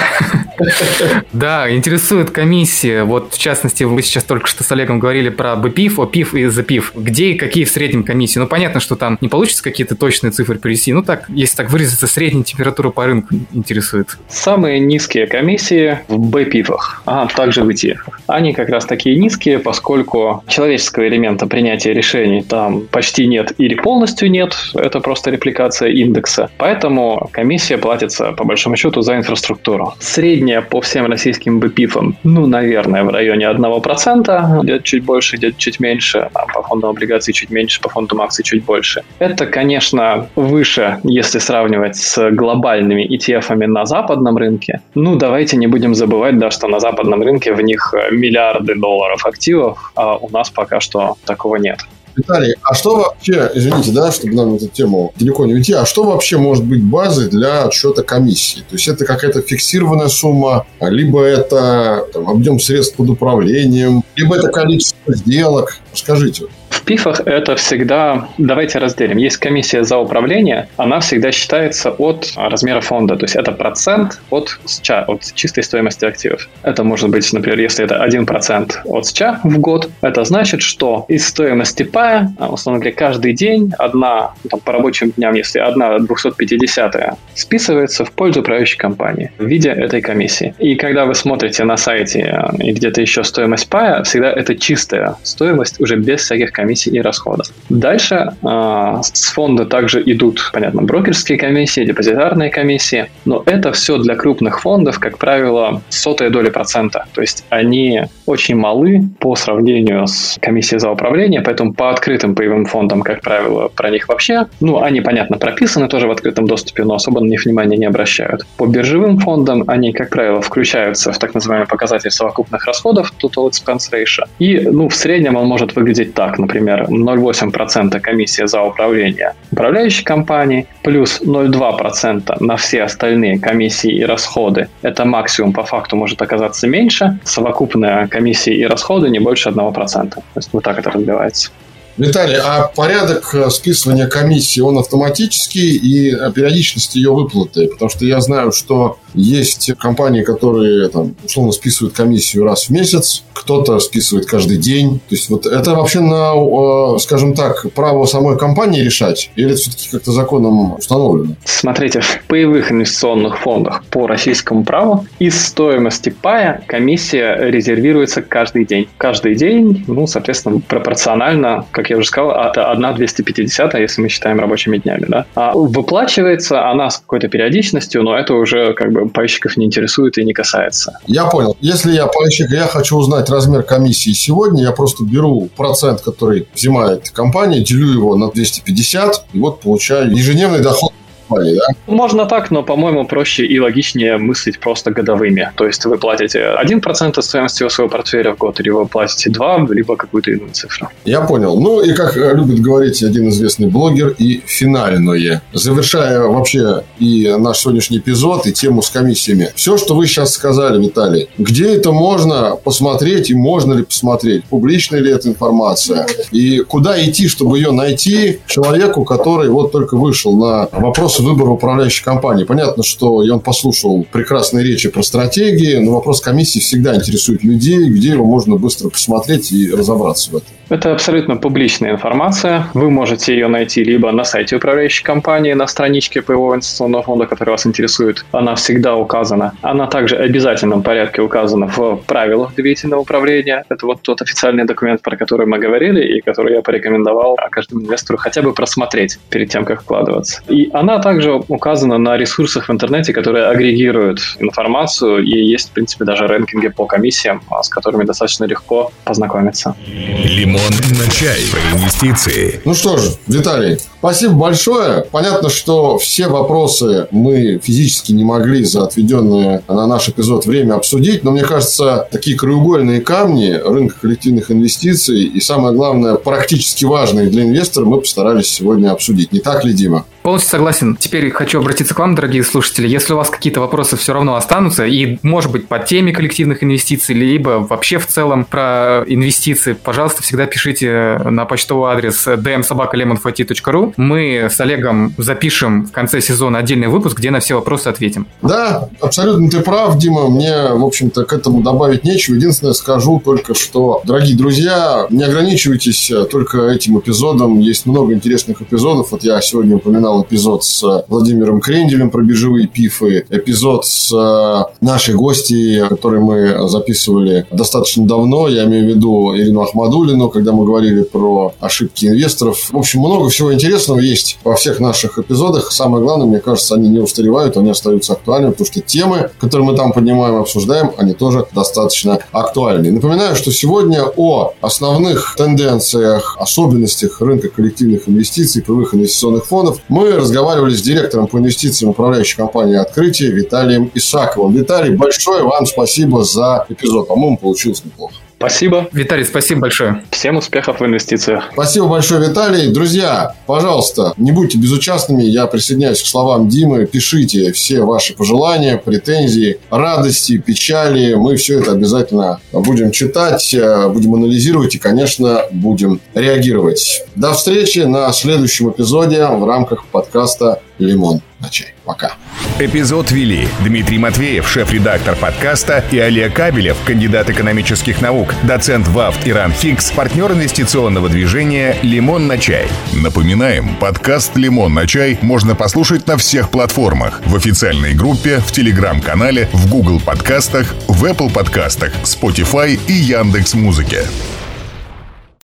Да, интересует комиссия. Вот, в частности, вы сейчас только что с Олегом говорили про БПИФ, ОПИФ и ЗПИФ. Где и какие в среднем комиссии? Ну, понятно, что там не получится какие-то точные цифры привести. Ну, так, если так выразиться, средняя температура по рынку интересует. Самые низкие комиссии в БПИФах, а также в ETF. Они как раз такие низкие, поскольку человеческого элемента принятия решений там почти нет или полностью нет. Это просто репликация индекса. Поэтому комиссия платится, по большому счету, за инфраструктуру. Средняя по всем российским БПИФам, ну, наверное, в районе 1%, где-то чуть больше, где-то чуть меньше, а по фондам облигаций чуть меньше, по фондам акций чуть больше. Это, конечно, выше, если сравнивать с глобальными ETF-ами на западном рынке. Ну, давайте не будем забывать, да, что на западном рынке в них миллиарды долларов активов, а у нас пока что такого нет. Виталий, а что вообще, извините, да, чтобы нам эту тему далеко не уйти, а что вообще может быть базой для отсчета комиссии? То есть это какая-то фиксированная сумма, либо это там, объем средств под управлением, либо это количество сделок. Скажите. В ПИФах это всегда, давайте разделим, есть комиссия за управление, она всегда считается от размера фонда, то есть это процент от СЧА, от чистой стоимости активов. Это может быть, например, если это 1% от СЧА в год, это значит, что из стоимости пая, условно говоря, каждый день одна, там, по рабочим дням, если одна 250 списывается в пользу управляющей компании в виде этой комиссии. И когда вы смотрите на сайте а, и где-то еще стоимость пая, всегда это чистая стоимость уже без всяких комиссий комиссий и расходов. Дальше э, с фонда также идут, понятно, брокерские комиссии, депозитарные комиссии, но это все для крупных фондов, как правило, сотая доля процента. То есть они очень малы по сравнению с комиссией за управление, поэтому по открытым паевым фондам, как правило, про них вообще, ну, они, понятно, прописаны тоже в открытом доступе, но особо на них внимания не обращают. По биржевым фондам они, как правило, включаются в так называемый показатель совокупных расходов, total expense ratio, и, ну, в среднем он может выглядеть так, например, например, 0,8% комиссия за управление управляющей компании, плюс 0,2% на все остальные комиссии и расходы. Это максимум по факту может оказаться меньше. Совокупная комиссия и расходы не больше 1%. То есть вот так это разбивается. Виталий, а порядок э, списывания комиссии, он автоматический и периодичность ее выплаты? Потому что я знаю, что есть компании, которые там, условно списывают комиссию раз в месяц, кто-то списывает каждый день. То есть вот это вообще на, э, скажем так, право самой компании решать? Или это все-таки как-то законом установлено? Смотрите, в паевых инвестиционных фондах по российскому праву из стоимости пая комиссия резервируется каждый день. Каждый день, ну, соответственно, пропорционально, как я уже сказал, это 1 250, если мы считаем рабочими днями. Да? А выплачивается она с какой-то периодичностью, но это уже как бы пайщиков не интересует и не касается. Я понял. Если я пайщик, я хочу узнать размер комиссии сегодня, я просто беру процент, который взимает компания, делю его на 250, и вот получаю ежедневный доход компании, да? Можно так, но, по-моему, проще и логичнее мыслить просто годовыми. То есть вы платите 1% от стоимости своего портфеля в год, или вы платите 2, либо какую-то иную цифру. Я понял. Ну и как любит говорить один известный блогер, и финальное. Завершая вообще и наш сегодняшний эпизод, и тему с комиссиями. Все, что вы сейчас сказали, Виталий, где это можно посмотреть и можно ли посмотреть? Публичная ли эта информация? И куда идти, чтобы ее найти человеку, который вот только вышел на вопрос выбора управляющей компании. Понятно, что он послушал прекрасные речи про стратегии, но вопрос комиссии всегда интересует людей, где его можно быстро посмотреть и разобраться в этом. Это абсолютно публичная информация. Вы можете ее найти либо на сайте управляющей компании, на страничке ПО инвестиционного фонда, который вас интересует. Она всегда указана. Она также в обязательном порядке указана в правилах доверительного управления. Это вот тот официальный документ, про который мы говорили и который я порекомендовал каждому инвестору хотя бы просмотреть перед тем, как вкладываться. И она также указана на ресурсах в интернете, которые агрегируют информацию, и есть, в принципе, даже рэнкинги по комиссиям, а, с которыми достаточно легко познакомиться. Лимон на чай. Про инвестиции. Ну что ж, Виталий, спасибо большое. Понятно, что все вопросы мы физически не могли за отведенное на наш эпизод время обсудить, но мне кажется, такие краеугольные камни рынка коллективных инвестиций и, самое главное, практически важные для инвестора мы постарались сегодня обсудить. Не так ли, Дима? Полностью согласен. Теперь хочу обратиться к вам, дорогие слушатели. Если у вас какие-то вопросы все равно останутся, и, может быть, по теме коллективных инвестиций, либо вообще в целом про инвестиции, пожалуйста, всегда пишите на почтовый адрес dmsobakalemonfati.ru. Мы с Олегом запишем в конце сезона отдельный выпуск, где на все вопросы ответим. Да, абсолютно ты прав, Дима. Мне, в общем-то, к этому добавить нечего. Единственное, скажу только, что, дорогие друзья, не ограничивайтесь только этим эпизодом. Есть много интересных эпизодов. Вот я сегодня упоминал эпизод с Владимиром Кренделем про биржевые пифы, эпизод с э, нашей гостьей, который мы записывали достаточно давно, я имею в виду Ирину Ахмадулину, когда мы говорили про ошибки инвесторов. В общем, много всего интересного есть во всех наших эпизодах. Самое главное, мне кажется, они не устаревают, они остаются актуальными, потому что темы, которые мы там поднимаем обсуждаем, они тоже достаточно актуальны. Напоминаю, что сегодня о основных тенденциях, особенностях рынка коллективных инвестиций, прямых инвестиционных фондов мы разговаривали с директором по инвестициям управляющей компании «Открытие» Виталием Исаковым. Виталий, большое вам спасибо за эпизод. По-моему, получилось неплохо. Спасибо. Виталий, спасибо большое. Всем успехов в инвестициях. Спасибо большое, Виталий. Друзья, пожалуйста, не будьте безучастными. Я присоединяюсь к словам Димы. Пишите все ваши пожелания, претензии, радости, печали. Мы все это обязательно будем читать, э, будем анализировать и, конечно, будем реагировать. До встречи на следующем эпизоде в рамках подкаста «Лимон на чай». Пока. Эпизод вели Дмитрий Матвеев, шеф-редактор подкаста, и Олег Кабелев, кандидат экономических наук, доцент ВАФТ Иран Фикс, партнер инвестиционного движения «Лимон на чай». Напоминаем, подкаст «Лимон на чай» можно послушать на всех платформах. В официальной группе, в Телеграм-канале, в Google подкастах, в Apple подкастах, Spotify и Яндекс.Музыке. Музыке.